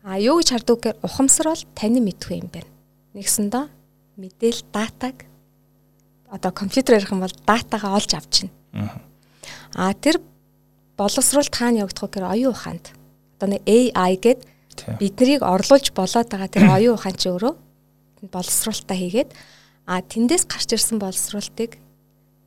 А юу гэж харддаг гэхээр ухамсар бол таны мэдгүй юм байна. Нэгсэндээ мэдээл датаг одоо компьютер ярих юм бол датагаа олж авчна. Аа тэр боловсруулалт хаана явагдах вэ гэхээр оюун ухаанд. Одоо нэг AI гээд биднийг орлуулж болоод байгаа тэр оюун ухаан чи өөрөө боловсруулалтаа хийгээд а тэндээс гарч ирсэн боловсруулалтыг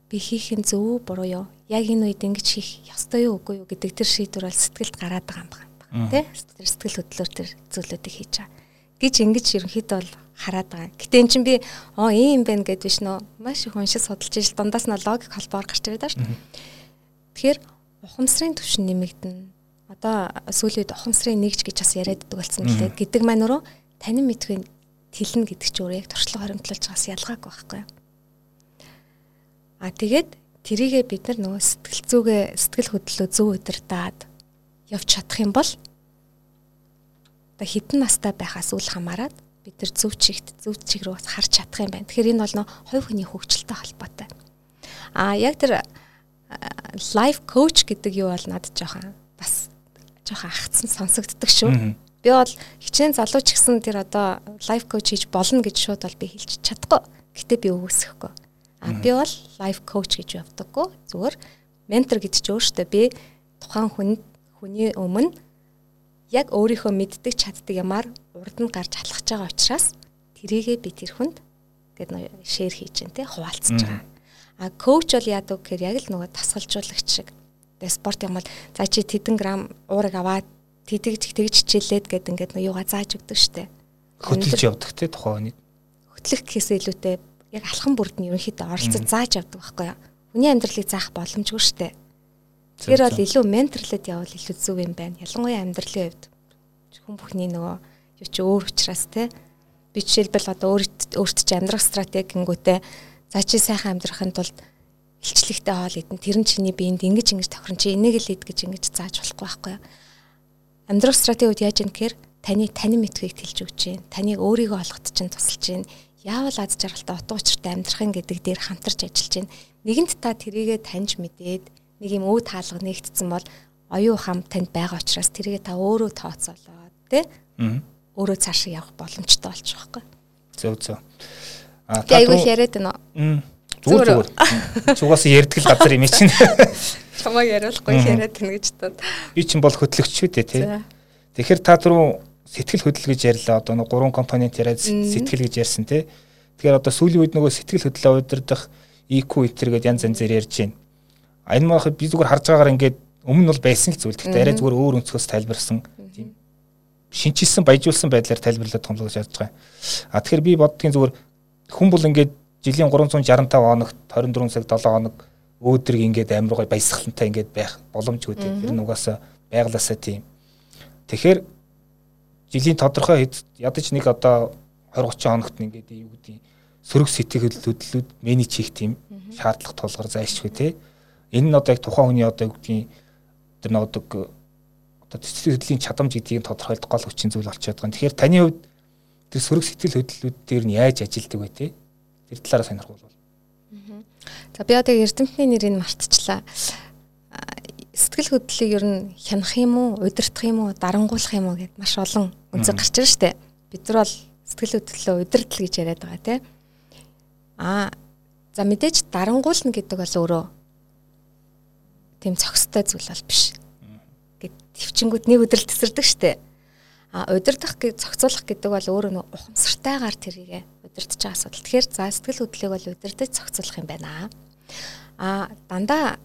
би хийх нь зөв буруу юу? Яг энэ үед ингэж хийх ёстой юу үгүй юу гэдэг тэр шийдвэр бол сэтгэлд гараад байгаа юм байна. Тэ? Тэр сэтгэл хөдлөлөөр тэр зүйлүүдийг хийж байгаа. гэж ингэж ерөнхийдөө бол хараад байгаа. Гэтэ эн чинь би оо ийм юм байна гэд биш нөө маш их уншиж судалж ижил дундаас нь логик холбоор гарч ирээд шүү. Тэгэхээр ухамсарын түвшин нэмэгдэнэ. Одоо сүүлийн үед ухамсарын нэгж гэж бас яриаддаг болсон мөлий гэдэг маань өөрөө танин мэдхүйн тэлнэ гэдэг чинь өөрөө яг туршлага хоримтлуулж байгаас ялгаагүй байхгүй юу? А тэгээд тэрийгээ бид нар нөгөө сэтгэл зүгээ сэтгэл хөдлөлөө зөв удирдаад явж чадах юм бол хитэн настай байхаас үл хамааран бид нар зөв чигт зөв чиг рүү бас харж чадах юм байна. Тэгэхээр энэ бол нөө хувь хүний хөгжилтэй холбоотой. А яг тэр лайф коуч гэдэг юу бол надад жоохон бас жоохон ахцсан сонсогддог шүү. Би бол хичнээн залуу ч гэсэн тэр одоо лайф коуч хийж болно гэж шууд бол би хэлж чадахгүй. Гэтэ би өгөөсөхгүй. А би бол лайф коуч гэж явдаггүй. Зүгээр ментор гэдэг чинь өөртөө би тухайн хүн хүний өмнө яг өөрийнхөө мэддэг чаддаг юмар урд нь гарч халахж байгаа учраас тэрийгээ би тэр хүнд гэд шеэр хийж дээ хуваалцаж байгаа. А коуч бол яадаг гэхээр яг л нөгөө тасгалжуулагч шиг. Тэгээ спорт юм бол за чи тэдэн грамм уурыг аваад тэгж тэгж хичээлээд гэд ингээд юугаа зааж өгдөг штэ. Хөтлөж явдаг те тухайн хүнийг. Хөтлөх гэхээсээ илүүтэй яг алхан бүрд нь ерөнхийдөө оролцож зааж авдаг байхгүй юу. Хүний амьдралыг заах боломжгүй шүү дээ. Тэгэхээр бол илүү менторлоод явбал илүү зөв юм байна. Ялангуяа амьдралын хувьд хүн бүхний нөгөө юу ч өөр учраас те би жишээлбэл одоо өөрт өөрт чи амьдрах стратегингүүтээ за чи сайхан амьдрахын тулд илчлэгтэй хоол идэн тэр нь чиний биед ингэж ингэж тохирон чи энийг л ид гэж ингэж зааж болохгүй байхгүй юу. Амьдрах стратегиуд яаж юм гэхээр таны танин мэдхүйг тэлж өгч जैन. Таныг өөрийгөө олоход чинь тусалж जैन. яавал аз жаргалтай утга учиртай амьдрах юм гэдэг дээр хамтарч ажиллаж байна. Нэгэнт та тэрийгэ таньж мэдээд нэг юм өө таалга нэгтсэн бол оюун ухаан танд байгаа учраас тэрийгэ та өөрөө тооцоолоод тий? Аа. Өөрөө цаашаа явах боломжтой болж байгаа юм. Зөв зөв. Аа та айгүй яриад байна уу? Зүгээр зүгээр. Цугаас ярдгал газар юм чинь. Чамаа яриулахгүй яриад байна гэж тод. Би чинь бол хөтлөгч шүү дээ тий. Тэгэхээр та түрүү сэтгэл хөдлөл гэж ярьлаа. Одоо нэг гурван компонент яриад сэтгэл гэж ярьсан тий. Тэгэхээр одоо сүүлийн үед нөгөө сэтгэл хөдлөлөө удирдах EQ итер гэдээ янз янзээр ярьж байна. Энэ махад би зүгээр харж байгаагаар ингээд өмнө нь бол байсан л зүйл. Гэхдээ арай зүгээр өөр өнцгөөс тайлбарсан тийм шинчилсэн баяжуулсан байдлаар тайлбарлаад томлогож ярьж байгаа. А тэгэхээр би боддгийн зүгээр хүн бол ингээд жилийн 365 хоногт 24 цаг 7 хоног өөдрөг ингээд амар гой баясгалантай ингээд байх боломжгүй тийм. Тэр нь угаасаа байглаасаа тийм. Тэгэхээр жилийн тодорхой хэд ядаж нэг одоо 20 30 хоногт ингээд юу гэдэг сөрөг сэтгэл хөдлөлүүд менеж хийх тийм шаардлага тулгар зайлшгүй тий. Энэ нь одоо яг тухайн хүний одоо юу гэдгийг тэр нэг одоо сэтгэл хөдлөлийн чадамж гэдгийг тодорхойлох гол хүчин зүйл болчиход байгаа. Тэгэхээр таны хувьд тэр сөрөг сэтгэл хөдлөлүүд дээр нь яаж ажилдаг вэ те? Тэр талаараа сонирхол бол. За би одоо эрдэмтний нэрийг мартчихлаа. Сэтгэл хөдлөлийг ер нь хянах юм уу, удирдах юм уу, дарангуулах юм уу гэд маш олон үнцэг гарч ирж штэ. Бид нар бол сэтгэл хөдлөлөө удирдал гэж яриад байгаа те. Аа за мэдээж дарангуулна гэдэг бол өөрөө тийм цогцтой зүйл бол биш төвчнгүүд нэг өдрөл тесэрдэг штэ. А удирдах гэж зохицуулах гэдэг бол өөрөө нэг ухамсартайгаар тэрийг удирдах асуудал. Тэгэхээр за сэтгэл хөдлөлийг бол удирдах зохицуулах юм байна. А дандаа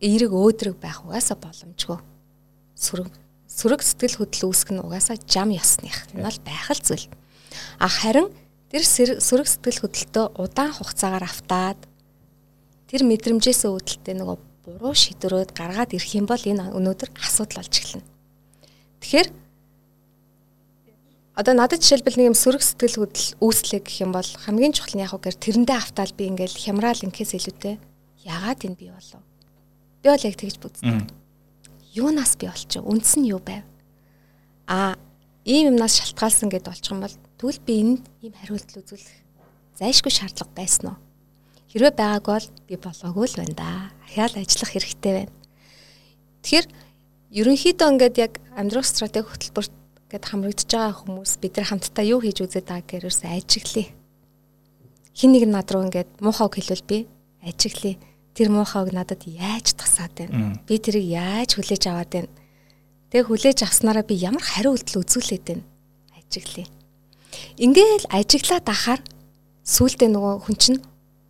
эерэг өөдрөг байх угаасаа боломжгүй. Сүрэг сүрэг сэтгэл хөдлөл үүсгэх нь угаасаа жам ёсных. Энэ бол байх л зүйл. А харин тэр сүрэг сэтгэл хөдлөлтөө удаан хугацаагаар автаад тэр мэдрэмжээс үүдэлтэй нөгөө буруу шийдвэрүүд гаргаад ирэх юм бол энэ өнөөдөр асуудал болж эхэлнэ. Тэгэхээр одоо надад жишээлбэл нэг юм сөрөг сэтгэл хөдлөл үүслэх гэх юм бол хамгийн чухал нь яг үгээр тэрэндээ автаал би ингээл хямраал инкээс илүүтэй яагаад энэ би болов? Би бол яг тэгж бүздэг. Юунаас би болчих? Үндс нь юу байв? А ийм юмнаас шалтгаалсан гэдээ болчих юм бол тэгвэл би энд ийм хариулт үзүүлэх зайлшгүй шаардлага байсан уу? Хэрвээ байгаагүй бол би болоогүй л байна да. Ахяал ажиллах хэрэгтэй байна. Тэгэхээр ерөнхийдөө ингээд яг амьдрах стратеги хөтөлбөрт гэд хамрагдж байгаа хүмүүс бид нар хамтдаа юу хийж үзээд байгаа гэрээс ажиглая. Хин нэг над руу ингээд муухайг хэлвэл би ажиглая. Тэр муухайг надад яаж тасаад байна? Би тэрийг яаж хүлээж аваад байна? Тэгээ хүлээж авснараа би ямар хариу үйлдэл үзүүлээд байна? Ажиглая. Ингээл ажиглаад ахаар сүултээ нөгөө хүн чинь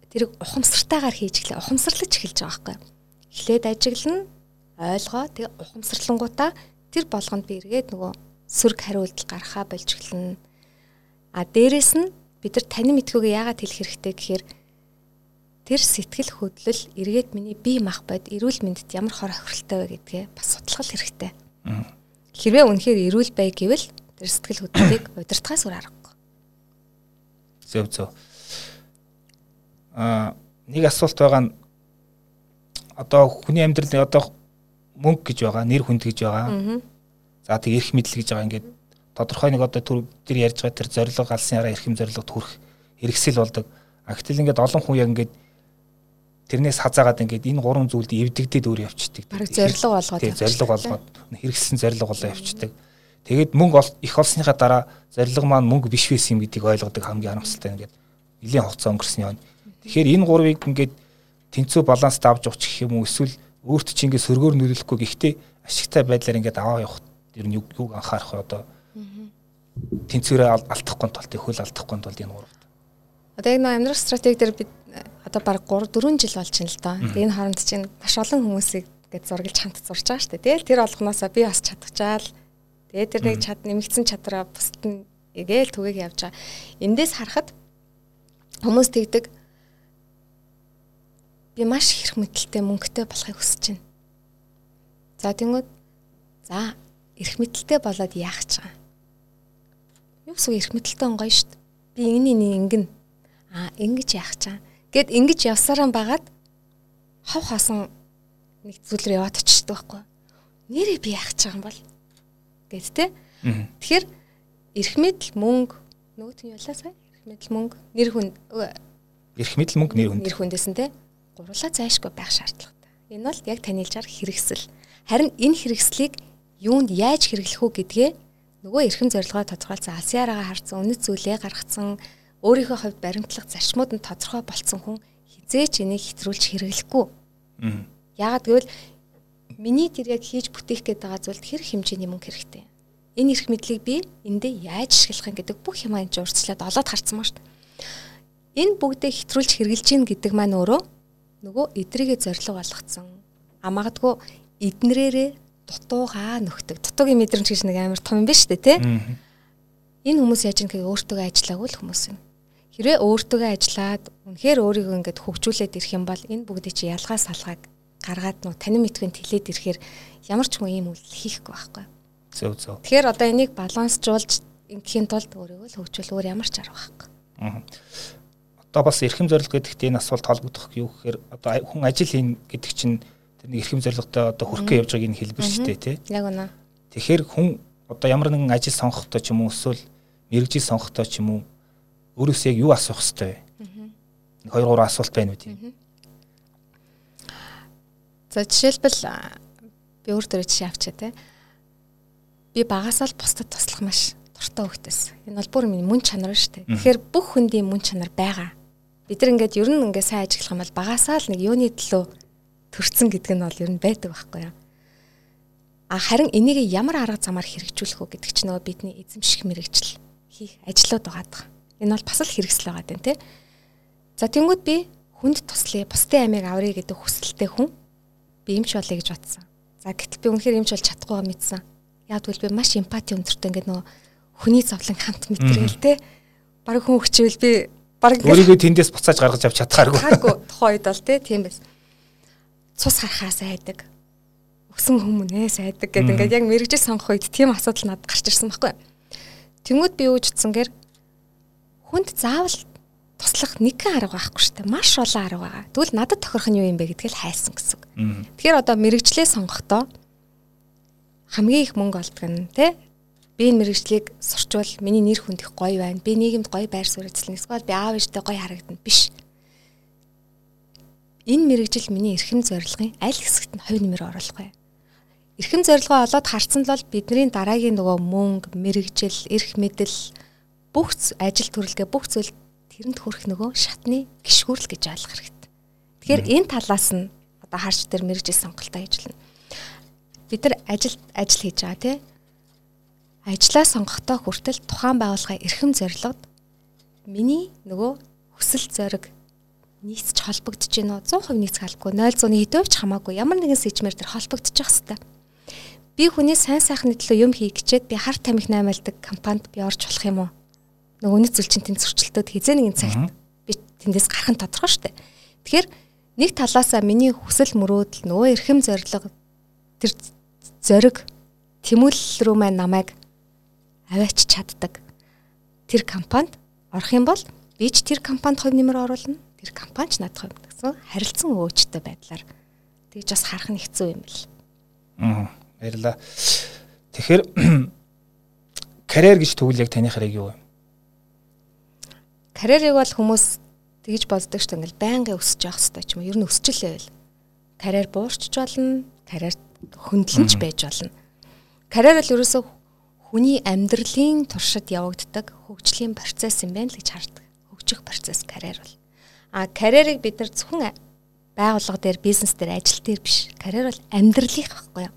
тэрийг ухамсартайгаар хийж эхлэе. Ухамсарлаж эхэлж байгаа байхгүй. Эхлээд ажиглана, ойлгоо, тэгээ ухамсарлангуудаа тэр болгонд би эргээд нөгөө сүрг хариулт гаргахаа болж эхэлнэ. А дээрэс нь бид нар таны мэдхүүгээ яагаад хэлэх хэрэгтэй гэхээр тэр сэтгэл хөдлөл эргээд миний бие мах бод эрүүл мэндэд ямар хор хохиролтой вэ гэдгээ бас судлах хэрэгтэй. Хэрвээ үнэхээр эрүүл бай гэвэл тэр сэтгэл хөдлөлийг (coughs) удирдахаас өөр аргагүй. Зөв зөв а нэг асуулт байгаа нь одоо хүний амьдрал одоо мөнгө гэж байгаа, нэр хүнд гэж байгаа. За тэг эрх мэдэл гэж байгаа ингээд тодорхой нэг одоо төр тэр ярьж байгаа тэр зориг алсын хараа эрхэм зоригт хүрэх хэрэгсэл болдог. А гэтэл ингээд олон хүн яг ингээд тэрнээс хазаагаад ингээд энэ гурван зүйлд эвдэгдээд өөр явчихдаг. Бараг зориг болгоод. Тэг зориг болгоод хэрэгсэлсэн зориг болоо явчихдаг. Тэгээд мөнгө их олсныхаа дараа зориг маань мөнгө биш байсан юм гэдгийг ойлгодог хамгийн харамсалтай ингээд нэлийн хугацаа өнгөрсөн юм. Тэгэхээр энэ гурвыг ингээд тэнцүү баланст авч явах гэх юм уу эсвэл өөрт чинь ингээд сөргөөр нөлөөлөхгүй гэхдээ ашигтай байдлаар ингээд аваа явах ер нь юг анхаарах одоо тэнцвэрээ алдахгүй тулд хөл алдахгүй тулд энэ гурав. Одоо яг нэг амьдрах стратеги дээр бид одоо баг 3 4 жил болж байна л доо. Тэгээ энэ хооронд чинь маш олон хүмүүсийг гээд зургалж хамт зурж байгаа шүү дээ. Тэгэл тэр олгоноосоо би бас чадчихаал. Тэгээ тэр нэг чад нэмэгдсэн чадраа бусд нь эгээл түгээг явж байгаа. Эндээс харахад хүмүүс тэгдэг би маш их мэдлэлтэй мөнгөтэй болохыг хүсэж байна. За тэнгууд за эрх мэдлэлтэй болоод яах ч байгаа. Юу гэсэн эрх мэдлэлтэй онгой шүү дээ. Би энэний нэг ингэн аа ингэж яах ч байгаа. Гэт ингэж явсараа багаад хав хасан нэг зүйл рүү яваад очиждаг байхгүй. Нэрээ би яах ч байгаа юм бол гэт тэ. Тэгэхээр эрх мэдэл мөнгө нөгөөт нь ялаа сая эрх мэдэл мөнгө нэр хүн эрх мэдэл мөнгө нэр хүн нэр хүндэсэн те гурлаа зайшгүй байх шаардлагатай. Энэ бол яг байгаа хэрэгсэл. Харин энэ хэрэгслийг юунд яаж хэрэглэх үү гэдгээ нөгөө эрхэм зорилгоо тодорхойлсон алсын араагаа харсан, үнэт зүйлээ гаргацсан, өөрийнхөө хувьд баримтлах зарчмууд нь тодорхой болцсон хүн хизээч энийг хэтрүүлж хэрэглэхгүй. Яагаад гэвэл миний тэр яг хийж бүтээх гээд байгаа зүйлд хэрэг хэмжээний мөнгө хэрэгтэй. Энэ эрх мэдлийг би эндээ яаж ашиглах юм гэдэг бүх юм энэ урьдчилаад олоод харцсан маа шүү дээ. Энэ бүгдээ хэтрүүлж хэрэгжилж гин гэдэг маань өөрөө нөгөө эдрийгээ зориг болгоцсон. А магадгүй эднэрээрээ дутуугаа нөхдөг. Дутуугийн мэдрэмж гэж нэг амар том юм байна шүү дээ, тий? Энэ хүмүүс яаж ингэ өөртөө ажиллаагүй л хүмүүс юм. Хэрвээ өөртөө ажиллаад үнэхээр өөрийгөө ингэж хөгжүүлээд ирэх юм бол энэ бүгдийг чи ялгаа салгааг гаргаад нөө танин мэдхүйн тэлээд ирэхээр ямар ч хүн ийм үйлдэл хийхгүй байхгүй. Зөв зөв. Тэгэхээр одоо энийг балансжуулж ингэхийн тулд өөрийгөө л хөгжүүл өөр ямар ч арга байхгүй. Аа. Одоо бас эрхэм зорилго гэдэгт энэ асуулт холбогдох юу гэхээр одоо хүн ажил хийн гэдэг чинь тэр нэг эрхэм зорилготой одоо хүрхээ явж байгааг энэ хэлбэр шүү дээ тий. Яг үнэ. Тэгэхээр хүн одоо ямар нэгэн ажил сонгохдоо ч юм уу эсвэл мэрэгжил сонгохдоо ч юм уу өөрөөсөө яг юу асуух хэвтэй вэ? Аа. Хоёр гурван асуулт байна үү тийм. За жишээлбэл би өөр төрөй жишээ авчаа те. Би багасаа л бусдад туслах маш дуртай хөлтөс. Энэ бол бүр миний мөн чанар шүү дээ. Тэгэхээр бүх хүндийн мөн чанар байгаа. Бид нар ингээд ер нь ингээд сайн ажиглах юм бол багасаа л нэг юуны төлөө төрцөн гэдэг нь бол ер нь байдаг байхгүй юу. А харин энийг ямар арга замаар хэрэгжүүлэх үү гэдэг чинь нөгөө бидний эзэмших мэрэгжил хийх ажлууд байгаа. Энэ бол бас л хэрэгсэл байгаа дээ тий. За тэнгууд би хүнд туслая, бусдын амийг аврыг гэдэг хүсэлтэй хүн би эмч болъё гэж бодсон. За гэтэл би үнэхээр эмч болж чадахгүй байгаа мэдсэн. Яг тэгвэл би маш эмпати өндөртэй ингээд нөгөө хүний зовлон хамт мэдрэгээл тий. Бараг хүн өгчөөл би бараг өөрийгөө тэндээс буцааж гаргаж авч чадхааргүй. Хараагүй тухайн үед бол тий тийм байсан цус харахаа сайдаг. Өсөн хүмүүнээ сайдаг гэдэг ингээд яг мэрэгжил сонгох үед тийм асуудал надад гарч ирсэн байхгүй. Тэнгүүд би үүжцсэнгээр хүнд заавал туслах нэгэн арга байхгүй шүү дээ. Маш олон арга байгаа. Тэгвэл надад тохирох нь юу юм бэ гэдгийг хайсан гэсэн. Тэгэхээр одоо мэрэгчлээ сонгохдоо хамгийн их мөнгө олдог нь тий би энэ мэрэгчлийг сурчвал миний нэр хүнд их гоё байна. Би нийгэмд гоё байр суурь эзэлнэ. Эсвэл би аав ээжтэй гоё харагдана. Биш энэ мэрэгжил миний эрхэм зорилгын аль хэсэгт нь хувь нэмэр оруулах вэ? Эрхэм зорилгоо олоод харсан л бол бидний дараагийн нөгөө мөнгө, мэрэгжил, эрх мэдэл бүх ажил төрөлгээ бүх зүйл тэрэнд хүрэх нөгөө шатны гიშгүүрл гэж ойлгох хэрэгтэй. Тэгэхээр энэ талаас нь одоо харж тэр мэрэгжил сонголтоо байна. Бид нар ажил ажил хийж байгаа тий. Ажлаа сонгохдоо хүртэл тухайн байгууллагын эрхэм зорилгод миний нөгөө хүсэл зориг нийцж холбогдож гинөө 100% нийцэх албагүй 0.1-ны хэдөөч хамаагүй ямар нэгэн сэжмээр тэр холбогдож явах хэрэгтэй. Би хүний сайн сайхны төлөө юм хийх гэчээд би хар тамхи наймаалдаг компанид би орж болох юм уу? Нөгөө үнэт зөрчинтийн зөрчилтөд хизээ нэгэн цагт би тэндээс гарах нь тодорхой шүү дээ. Тэгэхээр нэг талаасаа миний хүсэл мөрөөдөл нөгөө эрхэм зориг тэр зориг тэмүүлэл рүү маань намайг аваач чаддаг. Тэр компанид орох юм бол би ч тэр компанид хувь нэмэр оруулна тэр компанич надад хувьд гэсэн харилцан өөчтэй байдлаар тэгж бас харах нь хэцүү юм бэл. Аа баярлаа. Тэгэхээр (clears throat) карьер гэж тэгвэл яг таны хараг юу вэ? Карьерийг бол хүмүүс тэгж боддог шүү дээ ингээл байнгын өсөж явах хэрэгтэй ч юм уу. Ер нь өсч л байвал. Карьер буурч болно, карьер хөндлөнч байж болно. Карьер бол ерөөсөө хүний амьдралын туршид явагддаг хөгжлийн процесс юм байна л гэж хардаг. Хөгжих процесс карьер бол. А карьерийг бид нар зөвхөн байгууллага дээр бизнес дээр ажил дээр биш. Карьер бол амьдралынх байхгүй юу?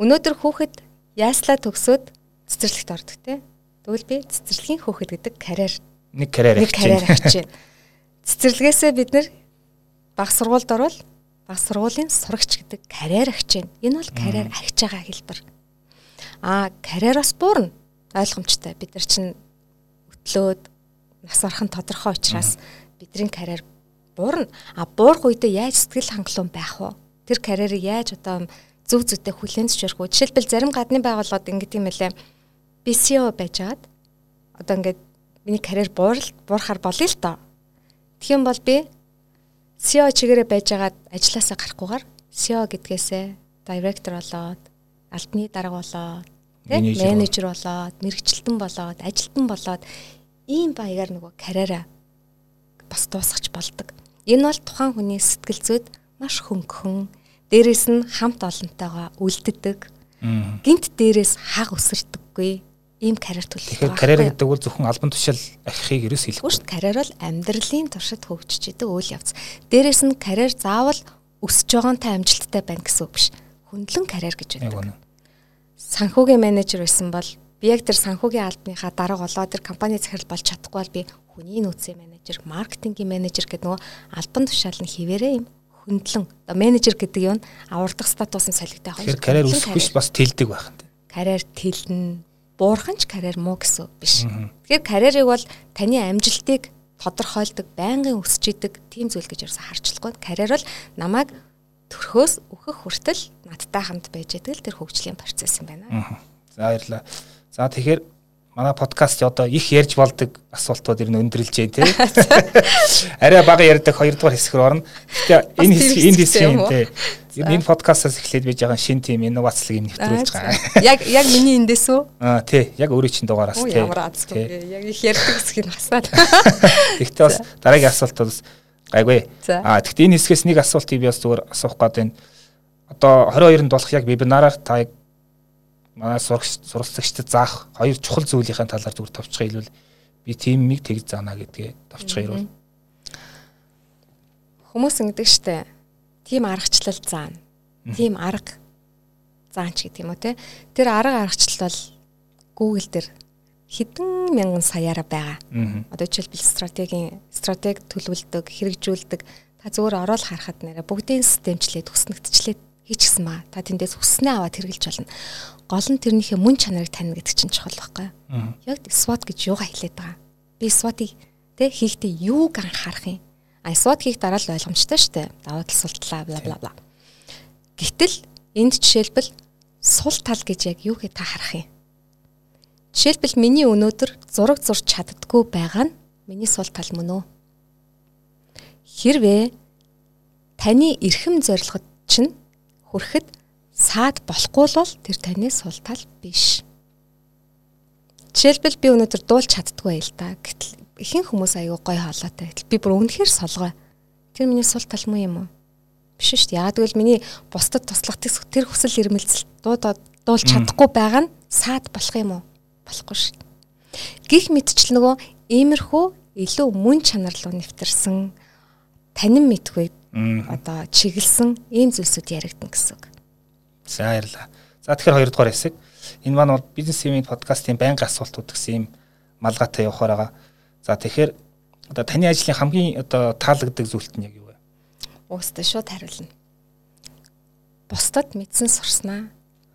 Өнөөдөр хүүхэд яаслаа төгсөөд цэцэрлэгт ордог тий. Тэгвэл би цэцэрлэгийн хүүхэд гэдэг карьер нэг карьер нэг карьер авч байна. Цэцэрлэгээсээ бид нар баг сургуульд орвол баг сургуулийн сурагч гэдэг карьер авч байна. Энэ бол карьер авч байгаа хэлбэр. Аа карьераас буурна ойлгомжтой. Бид нар чинь өтлөөд нас орох нь тодорхой учраас бидний карьер буурна. А буурах үедээ яаж сэтгэл хангалуун байх вэ? Тэр карьерийг яаж одоо зөв зүйтэй хүлээн зөвшөөрөх вэ? Жишээлбэл зарим гадны байгууллагууд ингэдэг юм лээ. Би CEO байжгаад одоо ингээд миний карьер буурал буурахаар болъё л доо. Тэгэх юм бол би CEO чигээрээ байжгаад ажилласаа гарахгүйгээр CEO гэдгээсээ директор болоод албаны дарга болоод тийм менежер болоод, мэрэгчлэн болоод, ажилтан болоод ийм баягаар нөгөө карьераа бас дуусгах болдог. Энэ бол тухайн хүний сэтгэл зүйд маш хөнгөн. Дээрээс нь хамт олонтойгоо үлддэг. Гинт дээрээс хаг өсөрдөггүй. Ийм карьер төлөв. Тэгэхээр карьер гэдэг бол зөвхөн албан тушаал ахихыг ерөөс хэлэхгүй шүү дээ. Карьер бол амьдралын туршид хөгжиж идэг үйл явц. Дээрээс нь карьер заавал өсөж байгаатай амжилттай байна гэсэн үг биш. Хөндлөн карьер гэж байдаг. Санхүүгийн менежер байсан бол би яг тэр санхүүгийн албаныхаа дарга болоод тэр компани захирал болж чадахгүй бол би хүний нөөцийн менежер, маркетингийн менежер гэдэг нөгөө албан тушаал нь хിവэрэ юм хөндлөн. Менежер гэдэг юм авардах статус нь солигдох байх. Тэгэхээр карьер өсөх биш бас тэлдэг байх. Карьер тэлнэ. Буурхан ч карьер муу гэсэн биш. Тэгэхээр карьерийг бол таны амжилтыг тодорхойлдог, байнгын өсөж идэг тийм зүйл гэж ерөөсө харчлахгүй. Карьер бол намайг төрхөөс өөхөх хүртэл надтай хамт байж идэг л тэр хөгжлийн процесс юм байна. За баярлалаа. За тэгэхээр манай подкаст одоо их ярьж болдог асуултууд ер нь өндөрлж дээ тий. (laughs) Арай бага ярьдаг хоёрдугаар хэсэг рүү орно. Гэтэ энэ хэсэг энэ хэсэг юм тий. Ер нь энэ подкастаас эхлээд байж байгаа шин тим инновацлыг юм нэвтрүүлж байгаа. Яг яг миний эндээс үү? (laughs) Аа тий. Яг өөрөө чинь дугаараас тий. Ямар азгүй. Яг их ярьдаг хэсгийг хасаад. (laughs) Гэхдээ бас дараагийн асуулт бол гайгүй. Аа тэгтээ энэ хэсгээс нэг асуултыг би бас зүгээр асуух гээд байна. Одоо 22-нд болох яг вебинараар та яг манай суралцагчдад заах хоёр чухал зүйлийн талаар зүгээр товчхон хэлвэл би тимийг тэгж заана гэдгээ товчхон ирвэл хүмүүс ингэдэг штэ. Тим аргачлал заана. Тим арга заанч гэдэг юм уу те тэр арга аргачлал бол Google дээр хэдэн мянган саяараа байгаа. Одоо жишээлбэл стратегийн стратеги төлөвлөдөг, хэрэгжүүлдэг. Та зүгээр ороод харахад нэрэ бүгдийн системчлээд төснөгдчлээд хийчихсэн маа. Та тэндээс хүснээ аваад хэрэгжилж болно. Гол нь тэрнийхээ мөн чанарыг таних гэдэг чинь чухал байхгүй юу? Яг SWOT гэж юугаа хэлээд байгаа. Би SWOT-ийг тэ хийхдээ юуг анхаарах юм? А SWOT хийх дараа л ойлгомжтой шүү дээ. Даваа тал султлаа бла бла бла. Гэтэл энд жишээлбэл сул тал гэж яг юу гэж та харах юм? Жишээлбэл миний өнөөдөр зураг зурч чаддггүй байгаа нь миний сул тал мөн үү? Хэрвээ таны эрхэм зорилгод чинь хүрэхэд саад болохгүй л тэр таны сул тал биш. Жишээлбэл би өнөөдөр дуулж чаддгүй байл та. Гэтэл ихэнх хүмүүс аягүй гой хоолойтой. Гэтэл би бүр үнэхээр солгой. Тэр миний сул тал муу юм уу? Биш шүү дээ. Яг тэгвэл миний бусдад туслах тэр хүсэл эрмэлзэл дуудаад дуулж чадахгүй байгаа нь саад болох юм уу? Болохгүй шүү дээ. Гих мэдчил нөгөө иймэрхүү илүү мөн чанар руу нэвтэрсэн танин мэдгүй одоо чиглэсэн ийм зүйлсүүд яригдана гэсэн үг. За баярлалаа. За тэгэхээр хоёрдугаар хэсэг. Энэ маань бол бизнес имийн подкастын байнгын асуултууд гэсэн ийм малгайтай явахаар байгаа. За тэгэхээр одоо таны ажлын хамгийн одоо таалагддаг зүйлт нь яг юу вэ? Уустай шууд хариулна. Бусдад мэдсэн сурснаа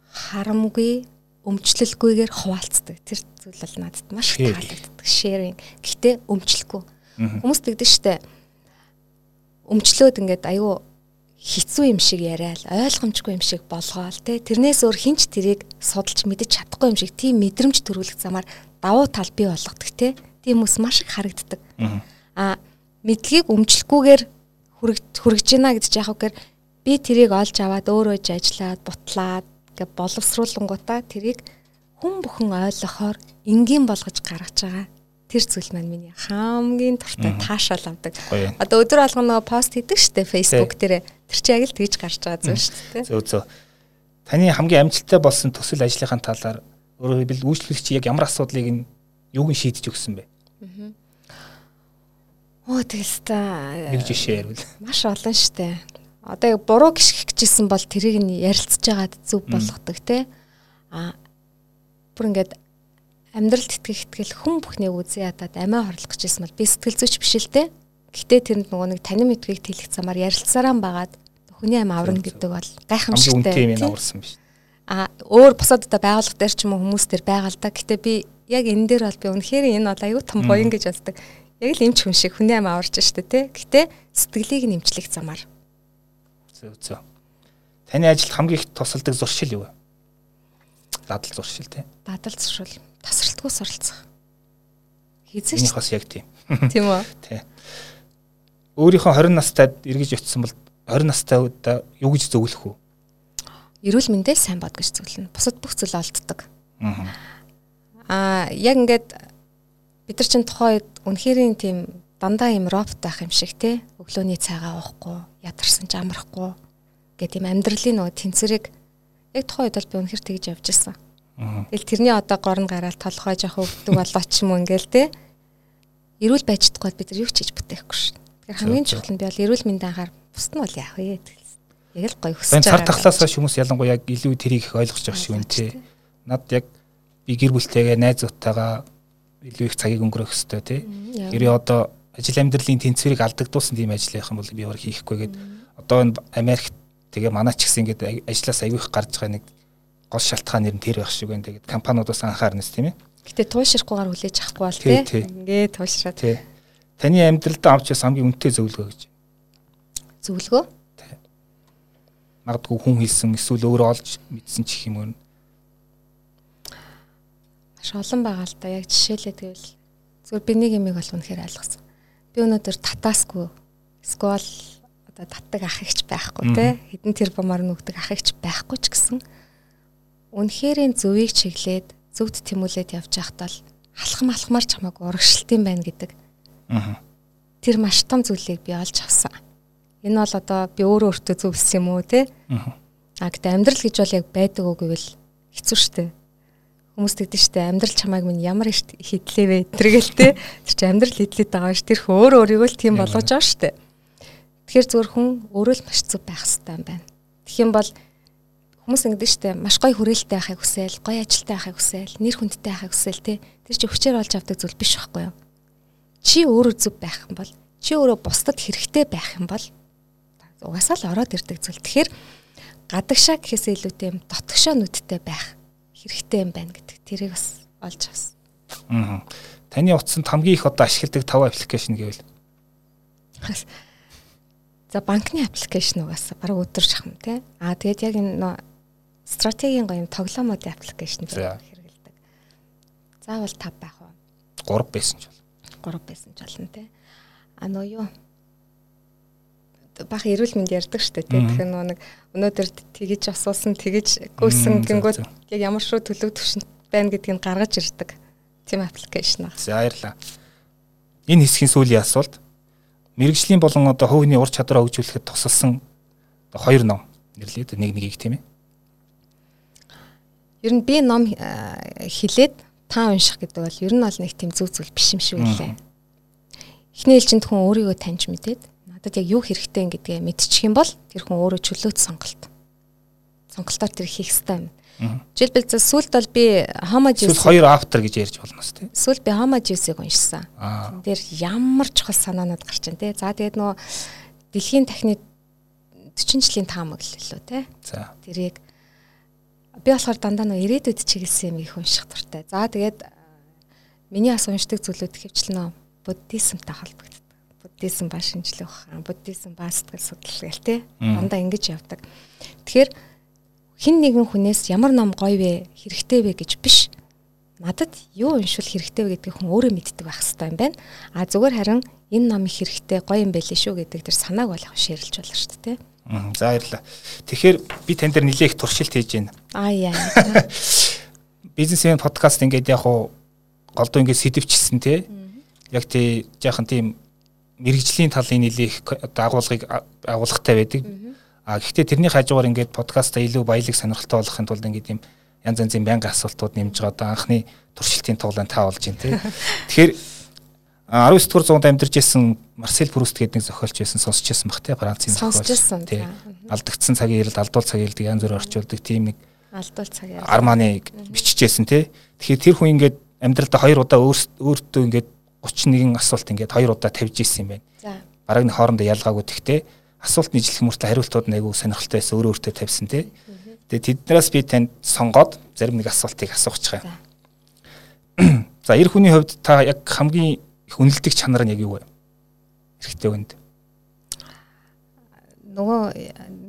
харамгүй өмчлөлгүйгээр хуваалцдаг. Тэр зүйл бол надад маш таалагддаг. Sharing. Гэхдээ өмчлөхгүй. Хүмүүс тэгдэг штэ өмчлөөд ингээд аюу хэцүү юм шиг яриад ойлгомжгүй юм шиг болгоол тэ тэрнээс өөр хинч тэрийг судалж мэдэж чадахгүй юм шиг тийм мэдрэмж төрүүлэх замаар давуу тал бий болгодог тэ тийм хүмүүс маш их харагддаг. А мэдлэгийг өмчлөхгүйгээр хүрэж гинэ гэж яах вэ би тэрийг олж аваад өөрөө иж ажиллаад бутлаад гэ боловсруулангуудаа тэрийг хүн бүхэн ойлгохоор энгийн болгож гаргаж байгаа тэр зүйл маань миний хамгийн дуртай таашаал авдаг. Одоо өдөр алган нөгөө пост хийдэг штэ Facebook дээр тэр чи яг л тэгж гарч байгаа зүйл штэ. Зөв зөв. Таны хамгийн амжилттай болсон төсөл ажлынхаа талаар өөрөөр хэлбэл үйлчлэгч яг ямар асуудлыг нь юуг нь шийдэж өгсөн бэ? Оо тэгээс та нэг жишээ ярил. Маш олон штэ. Одоо яг буруу гიშгэх гэжсэн бол тэрийг нь ярилцж байгаад зөв болгодог те. А бүр ингээд амьдралд итгэх итгэл хүн бүхнийг үзээ ядаад амиа хорлох гэжсэн бол би сэтгэл зүйч биш л дээ. Гэхдээ тэрэнд нөгөө нэг танин мэдвийг тэлэх замаар ярилцсараа байгаад хүний амь аврна гэдэг бол гайхамшигтай. Тийм юм аварсан биш. А өөр бусад одоо байгууллага дээр ч юм уу хүмүүс дээр байгаа л да. Гэтэ би яг энэ дээр бол би үнэхээр энэ бол аюу том буян гэж боддог. Яг л эмч хүн шиг хүний амь аварч штэ тий. Гэтэ сэтгэлийг нэмчлэх замаар. Зөв зөв. Таны ажилд хамгийн их тусалдаг зуршил юу вэ? Дадал зуршил тий. Дадал зуршил тасралтгүй суралцах. Хийзээч. Энийхээс яг тийм. Тийм үү? (laughs) Тий. Өөрийнхөө 20 настайд эргэж очисон бол 20 настай удаа юу гэж зөвлөх үү? Эрүүл мэндээ сайн бод гэж зөвлөнө. Бусад бүх зүйл олддог. Аа яг ингээд бид нар чинь тухайн үед үнэхэрийн тийм дандаа юм робот байх юм шиг те өглөөний цайгаа уухгүй ядарсан ч амрахгүй гэх тийм амьдралын нөгөө тэнцвэрийг яг тухайн үед бол би үнэхэр тэгж явж ирсэн. Тэгэл тэрний одоо горн гараал толгой жоох өвдөг болоо ч юм ингээл те эрүүл байж чадахгүй бид нар юу ч хийж бүтээхгүй шин. Тэгэхээр хамгийн чухал нь би бол эрүүл мэндийн анхаар бусд нь бол яах вэ? Яг л гоё хүсэж байгаа. Цар тахлаас хойш хүмүүс ялангуяа яг илүү тэрийг их ойлгож байгаа шиг байна тий. Над яг би гэр бүлтэйгээ найзуудтайгаа илүү их цагийг өнгөрөөх хэрэгтэй тий. Гэрээ одоо ажил амьдралын тэнцвэрийг алдагдуулсан тийм ажил явах юм бол би өөр хийхгүй гээд одоо энэ Америкт тэгээ манай ч гэсэн ингээд ажлаас аягүй их гарч байгаа нэг гол шалтгаан нэр нь тэр байх шиг байна. Тэгээд компаниудаас анхаарнас тийм ээ. Гэтэ туушрахгүйгээр хүлээж авахгүй бол тий. Ингээд туушраад. Тий. Таны амьдралдаа авч ясан хамгийн үнэтэй зөвлөгөө гэж. Зөвлөгөө? Тий. Магадгүй хүн хэлсэн эсвэл өөрөө олж мэдсэн ч их юм уу. Маш олон байгаа л да. Яг жишээлээ тэгвэл зөвхөн би нэг юмыг бол үнэхээр ойлгосон. Би өнөөдөр татаасгүй эсвэл одоо татдаг ах ихч байхгүй те хэдэн тэр бомоор нүгдэг ах ихч байхгүй ч гэсэн үнэхэрийн зөвийг чиглээд зөвд тэмүүлээд явж байхдаа л халахм алхмаар ч хамаагүй урагшилтын байна гэдэг. Аа. Тэр маш том зүйлийг би олж авсан. Энэ бол одоо би өөрөө өөртөө зөвлөсөн юм уу те? Аа. А гэдэг амьдрал гэж бол яг байдаг уу гэвэл хэцүү шттэ. Хүмүүс тэгдэж штэ амьдрал чамайг минь ямар хитлээ вэ тэргээл те. Тэр чи амьдрал хитлээд байгаа ш. Тэр хөө өөр өөрийгөө л тийм болгож байгаа штэ. Тэгэхээр зөвхөн хүн өөрөө л маш зөв байх хэрэгтэй юм байна. Тэгэх юм бол Хүмүүс ингэдэж штэ маш гоё хүрээлттэй байхыг хүсээл, гоё ажилтай байхыг хүсээл, нэр хүндтэй байхыг хүсээл те. Тэр чи хүчээр олж авдаг зүйл биш байхгүй юу? Чи өөрөө зөв байх юм бол, чи өөрөө бусдад хэрэгтэй байх юм бол угаасаа л ороод ирдэг зүйл. Тэгэхээр гадагшаа гэхээсээ илүүтэй юм дотгошоо нүдтэй байх хэрэгтэй юм байна гэдэг. Тэрийг бас олж авсан. Аа. Таны утсанд хамгийн их одоо ашигладаг 5 аппликейшн гэвэл (laughs) За банкны аппликейшн угаасаа бараг өдөр шахам тий. Аа тэгээд яг энэ стратегийн гоё юм тоглоомуудын аппликейшн хэрэгэлдэг. Заавал 5 байх уу? 3 байсан ч бол. 3 байсан ч болно те. А нөө юу? Бах эрүүл мэнд ярьдаг штэ те. Тэгэхээр нөө нэг өнөөдөр тэгэж асуусан тэгэж гүйсэн гингүүд яг ямар шүү төлөв төвшөнд байна гэдгийг гаргаж ирдэг. Тим аппликейшн аа. За баярлаа. Энэ хэсгийн сүүлийн асуулт мэрэгжлийн болон одоо хувийн ур чадвараа хөгжүүлэхэд тусалсан хоёр ном нэрлээд нэг нэгийг тийм ээ. Ер нь би ном хилээд та унших гэдэг бол ер нь бол нэг тийм зөв зүйл биш юм шиг үлээ. Эхний ээлжинд хүн өөрийгөө таньж мэдээд надад яг юу хэрэгтэй гэдгээ мэдчих юм бол тэр хүн өөрөө чөлөөт сонголт. Сонголтоор тэр хийх ёстой юм. Жишээлбэл за сүлд бол би Homo Juice хоёр автор гэж ярьж болно шүү дээ. Сүлд би Homo Juice-ыг уншсан. Тэр ямар чухал санаанууд гарч байна те. За тэгээд нөгөө дэлхийн тахны 40 жилийн таамаг л лөө те. За. Тэрийг би болохоор дандаа нөө ирээдүйд чиглэсэн юм их унших дуртай. За тэгээд миний бас уншдаг зүйлүүд хэвчлэн буддизмтай холбогддог. Буддизм ба шинжлэх ухаан, буддизм ба сэтгэл судлал гэл те. Дандаа ингэж явдаг. Тэгэхээр хин нэгэн хүнээс ямар ном гоё вэ, хэрэгтэй вэ гэж биш. Надад юу уншвал хэрэгтэй вэ гэдгийг хүн өөрөө мэддэг байх хэрэгтэй юм байна. А зүгээр харин энэ ном их хэрэгтэй, гоё юм байлээ шүү гэдэг тэр санааг бол ширэлж болно шүү дээ. За баярлалаа. Тэгэхээр би тань дээр нэлээх туршилт хийж байна. Аа яа. Бизнесмен подкаст (laughs) ингээд яг уу голдуу ингээд сэдвчилсэн тий. Яг тий яахан тийм мэрэгжлийн талын нэлээх агуулгыг агуулгатай байдаг. А гэхдээ тэрний хажуугаар ингээд подкаста илүү баялаг сонирхолтой болгохын тулд ингээд юм янз янзын байнгын асуултууд нэмж байгаа. Одоо анхны туршилтын тоглоом та болж байна тий. Тэгэхээр 19 дугаар зуунд амьдарч исэн Марсел Пруст гэдэг нэг зохиолч байсан сонсч байсан бах те Францын зохиолч. Тий. Алдагдсан цагийн ирэл алдуул цагийн ирэлдэг янз бүр орчуулдаг тийм нэг алдуул цагийн Арманыг биччихсэн те. Тэгэхээр тэр хүн ингээд амьдралдаа хоёр удаа өөртөө ингээд 31 асуулт ингээд хоёр удаа тавьж исэн юм байна. За. Бараг нэг хоорондоо ялгаагүй тэгтээ асуулт нийжлэх мөртөө хариултууд нь айгүй сонирхолтой байсан өөрөө өөртөө тавьсан те. Тэгээд тэднээс би танд сонгоод зарим нэг асуултыг асуучих юм. За эр хүний хувьд та яг хамгийн их үнэлдэг чанар нь яг юу вэ? Хэрэгтэй үнд. Нөгөө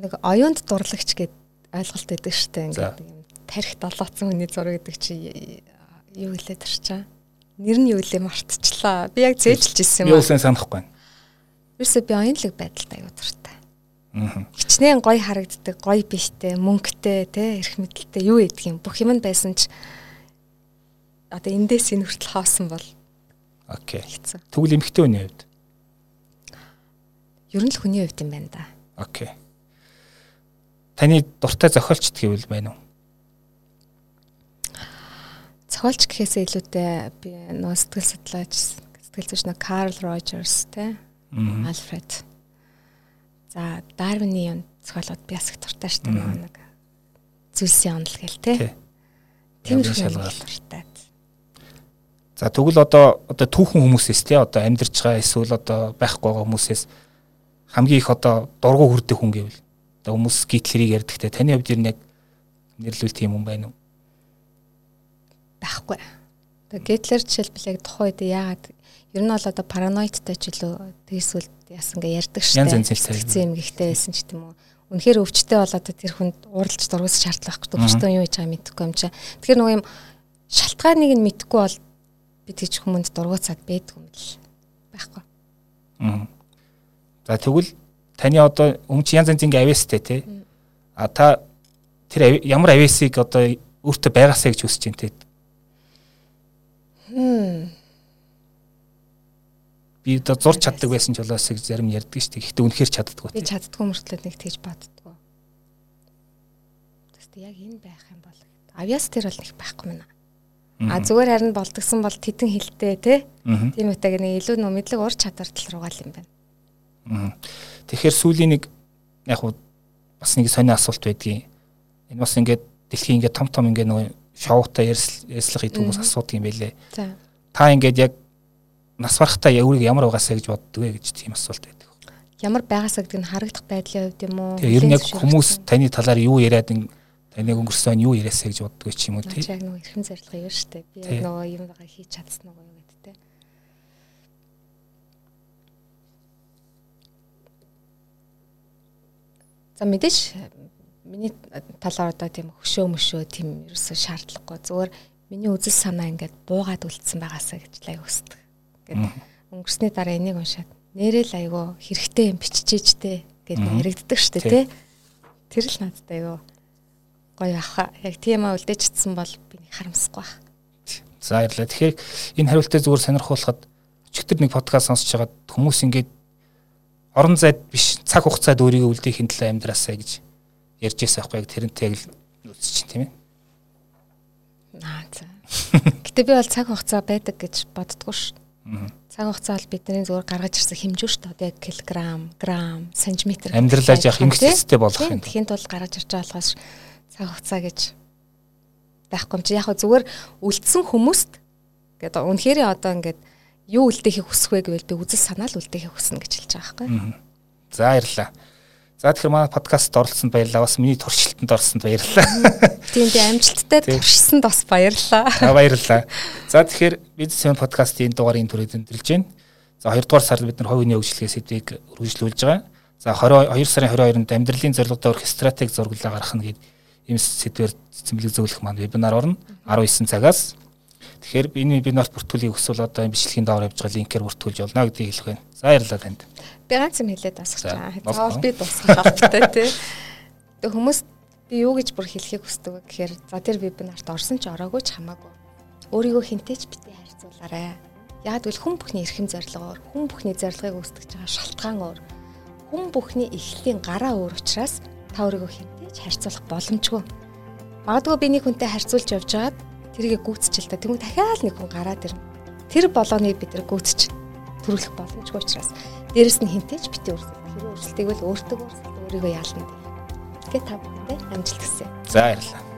нэг оюунд дурлагч гэд ойлголт өгдөг штэ ингээд юм тарих долооцсон хүний зураг гэдэг чи юу хэлээд тарчаа. Нэр нь юу лээ мартчихлаа. Би яг зээжилж ирсэн юм. Би үсэн санахгүй байна. Юусе би оюунлаг байдалтай аюу дуртай. Хичнээн гоё харагддаг, гоё биштэй, мөнгөтэй, тэ эрх мэдэлтэй юу гэдэг юм. Бүх юм нь байсан ч одоо эндээс энэ хүртэл хоосон бол Окей. Тэгвэл эмэгтэй хүний хувьд. Ер нь л хүний хувьд юм байна да. Окей. Таны дуртай зохиолч гэвэл байна уу? Цохолч гэхээсээ илүүтэй би нөө сэтгэл судлаач сэтгэл зүйч нөө Карл Рожерс те Альфред. За Дарвины зохиолууд би бас их дуртай шүү дээ нэг зүйлсийн онол гэл те. Тий. Тиймэрхүү Янзын шалгал шалгалт. дуртай. За тэгвэл одоо одоо түүхэн хүмүүсээс тий одоо амьдарч байгаа эсвэл одоо байхгүй байгаа хүмүүсээс хамгийн их одоо дургу хүрдэг хүн гэвэл одоо хүмүүс гитлэрийг ярьдагтэй таны хувьд ер нь яг нэрлүүл тийм хүн байна уу? байхгүй. Гитлер жишээлбэл яг тухайн үед яагаад ер нь бол одоо параноидтай ч илүү тэгсвэл яс ингээ ярьдаг штэ. Янз янзын цай. Зэм гихтэй байсан ч гэдэм үү. Үнэхээр өвчтэй болоод тэр хүнд уралж дургуйс шаардлага байхгүй. Өвчтөө юу хийж байгааг мэдэхгүй юм чаа. Тэгэхээр нөгөө юм шалтгааныг нь мэдэхгүй бол бид тийч хүмүүнд дургуйцаад байдгүй юм л байхгүй. Аа. За тэгвэл таны одоо өмнө чи янз янзын авьяастай тий. А та тэр ямар авьяасыг одоо өөртөө байгаасаа гэж хүсэж байна тий. Хм. Би одоо зурч чаддаг байсан ч болоос зарим ярьдаг шүү дээ. Гэхдээ үнэхээр чаддаггүй Би чаддгүй мөртлөө нэг тэгж боддгоо. Тэстэ яг энэ байх юм бол авьяас тэр бол их байхгүй мэнэ. А зүгээр харин болдгсон бол тедэн хилтэй те. Тийм үтэйг нэг илүү нөө мэдлэг ур чадвар тал руугаа л юм байна. Тэгэхээр сүүлийн нэг яг хуу бас нэг сони асуулт байдгийн. Энэ бас ингээд дэлхийн ингээд том том ингээд нөгөө шоутай ярьслах хийдэг хүмүүс асуудаг юм байлээ. За. Та ингээд яг нас барахтаа өөрийг ямар угаасаа гэж боддөг вэ гэж тийм асуулт байдаг. Ямар байгаасаа гэдэг нь харагдах байдлын хувьд юм уу? Тэгээ ер нь яг хүмүүс таны талаар юу яриад ин таныг өнгөрсөн юу яриасаа гэж боддог ч юм уу юм. тий. Чи яг нөгөө эрхэм зорилго юу штэ. Би яг нөгөө юм байгаа хийж чадсан уу те. За мэдээж миний талаар одоо тийм хөшөө мөшөө тийм ерөөсөө шаардлагагүй. Зүгээр миний үзэл санаа ингээд буугаад үлдсэн байгаасаа гэж лай хүсдэг. Ингээд өнгөрсний дараа энийг уншаад нэрэл айгу хэрэгтэй юм биччихээжтэй гэдэг яригддаг штэ тий. Тэр л надад айгу гоё аха. Яг тийм аа үлдээчихсэн бол би харамсахгүй бах. За баярлалаа. Тэгэхээр энэ хариултыг зүгээр сонирхуулахад өчигдөр нэг подкаст сонсож хагаад хүмүүс ингээд орон зайд биш цаг хугацаанд өөрийгөө үлдээхийн төлөө амьдраасаа гэж ярьж байсан байхгүй яг тэрнтэй яг л чинь тийм ээ. Аа за. Гэтэ би бол цаг хугацаа байдаг гэж боддгоо ш. Цаг хугацаа бол бидний зүгээр гаргаж ирсэн хэмжүү ш. Одоо яг килограмм, грамм, сантиметр. Амьдралаа яах эмгэгтэйцтэй болох юм. Тэхийн тулд гаргаж ирж байгаа болохоос цаг хугацаа гэж байхгүй юм чи яг хөө зүгээр үлдсэн хүмүүст гэдэг үнэхээр одоо ингээд юу үлдээхийг хүсэх вэ гэвэл би үзэл санаа л үлдээхийг хүснэ гэж хэлж байгаа байхгүй. За баярлалаа. За тэгэхээр манай подкастт оролцсонд баярлалаа. Бас миний туршилтанд орсонд баярлалаа. Тийм би амжилттай Тийм. туршисанд бас баярлаа. За баярлалаа. За тэгэхээр бизнес хэн подкастын энэ дугаарыг түрээд өндөрлж байна. За 2 дугаар сард бид нар хувийн хөгжлөгийн сэдвийг үргэлжлүүлж байгаа. За 22 сарын 22-нд амьдралын зорилгодоо хүрэх стратеги зурглаа гаргах нь гэдэг ийм сэдвээр цэцэмлэг зөвлөх маань вебинар орно 19 цагаас. Тэгэхээр энэ вебинарт бүртгүүлгийг өсвөл одоо энэ бичлэгийн доор явж байгаа линкээр бүртгүүлж болно гэдгийг хэлэх байна. За баярлалаа танд. Би ганц юм хэлээд дуусгах болтгоо. Заавал би дуусгах албатай тий. Тэгээ хүмүүс би юу гэж бүр хэлхийг хүсдэг вэ гэхээр за тэр вебинарт орсон ч ороогүй ч хамаагүй. Өөрийгөө хинтээч битээ харьцуулаарай. Яг л хүн бүхний эрхэм зорилгоор, хүн бүхний зорилгыг үүсгэж байгаа шалтгаан өөр. Хүн бүхний эхлэлийн гараа өөр учраас та өөрийгөө хинтээж харьцуулах боломжгүй. Магадгүй би нэг хүнтэй харьцуулж явж байгаад тэрийг гүйцчихэл та тэгвэл дахиад нэг хүн гараад ирнэ. Тэр болгоныг бид нар гүйцэж төрүүлэх боломжгүй учраас дээрэс нь хинтээж бити өрсөлдөх. Хэрвээ өрсөлдөг бол өөртөө өрсөлдөх өөрийгөө яална. Тэгээ та бүхэндээ амжилт хүсье. За баярлалаа.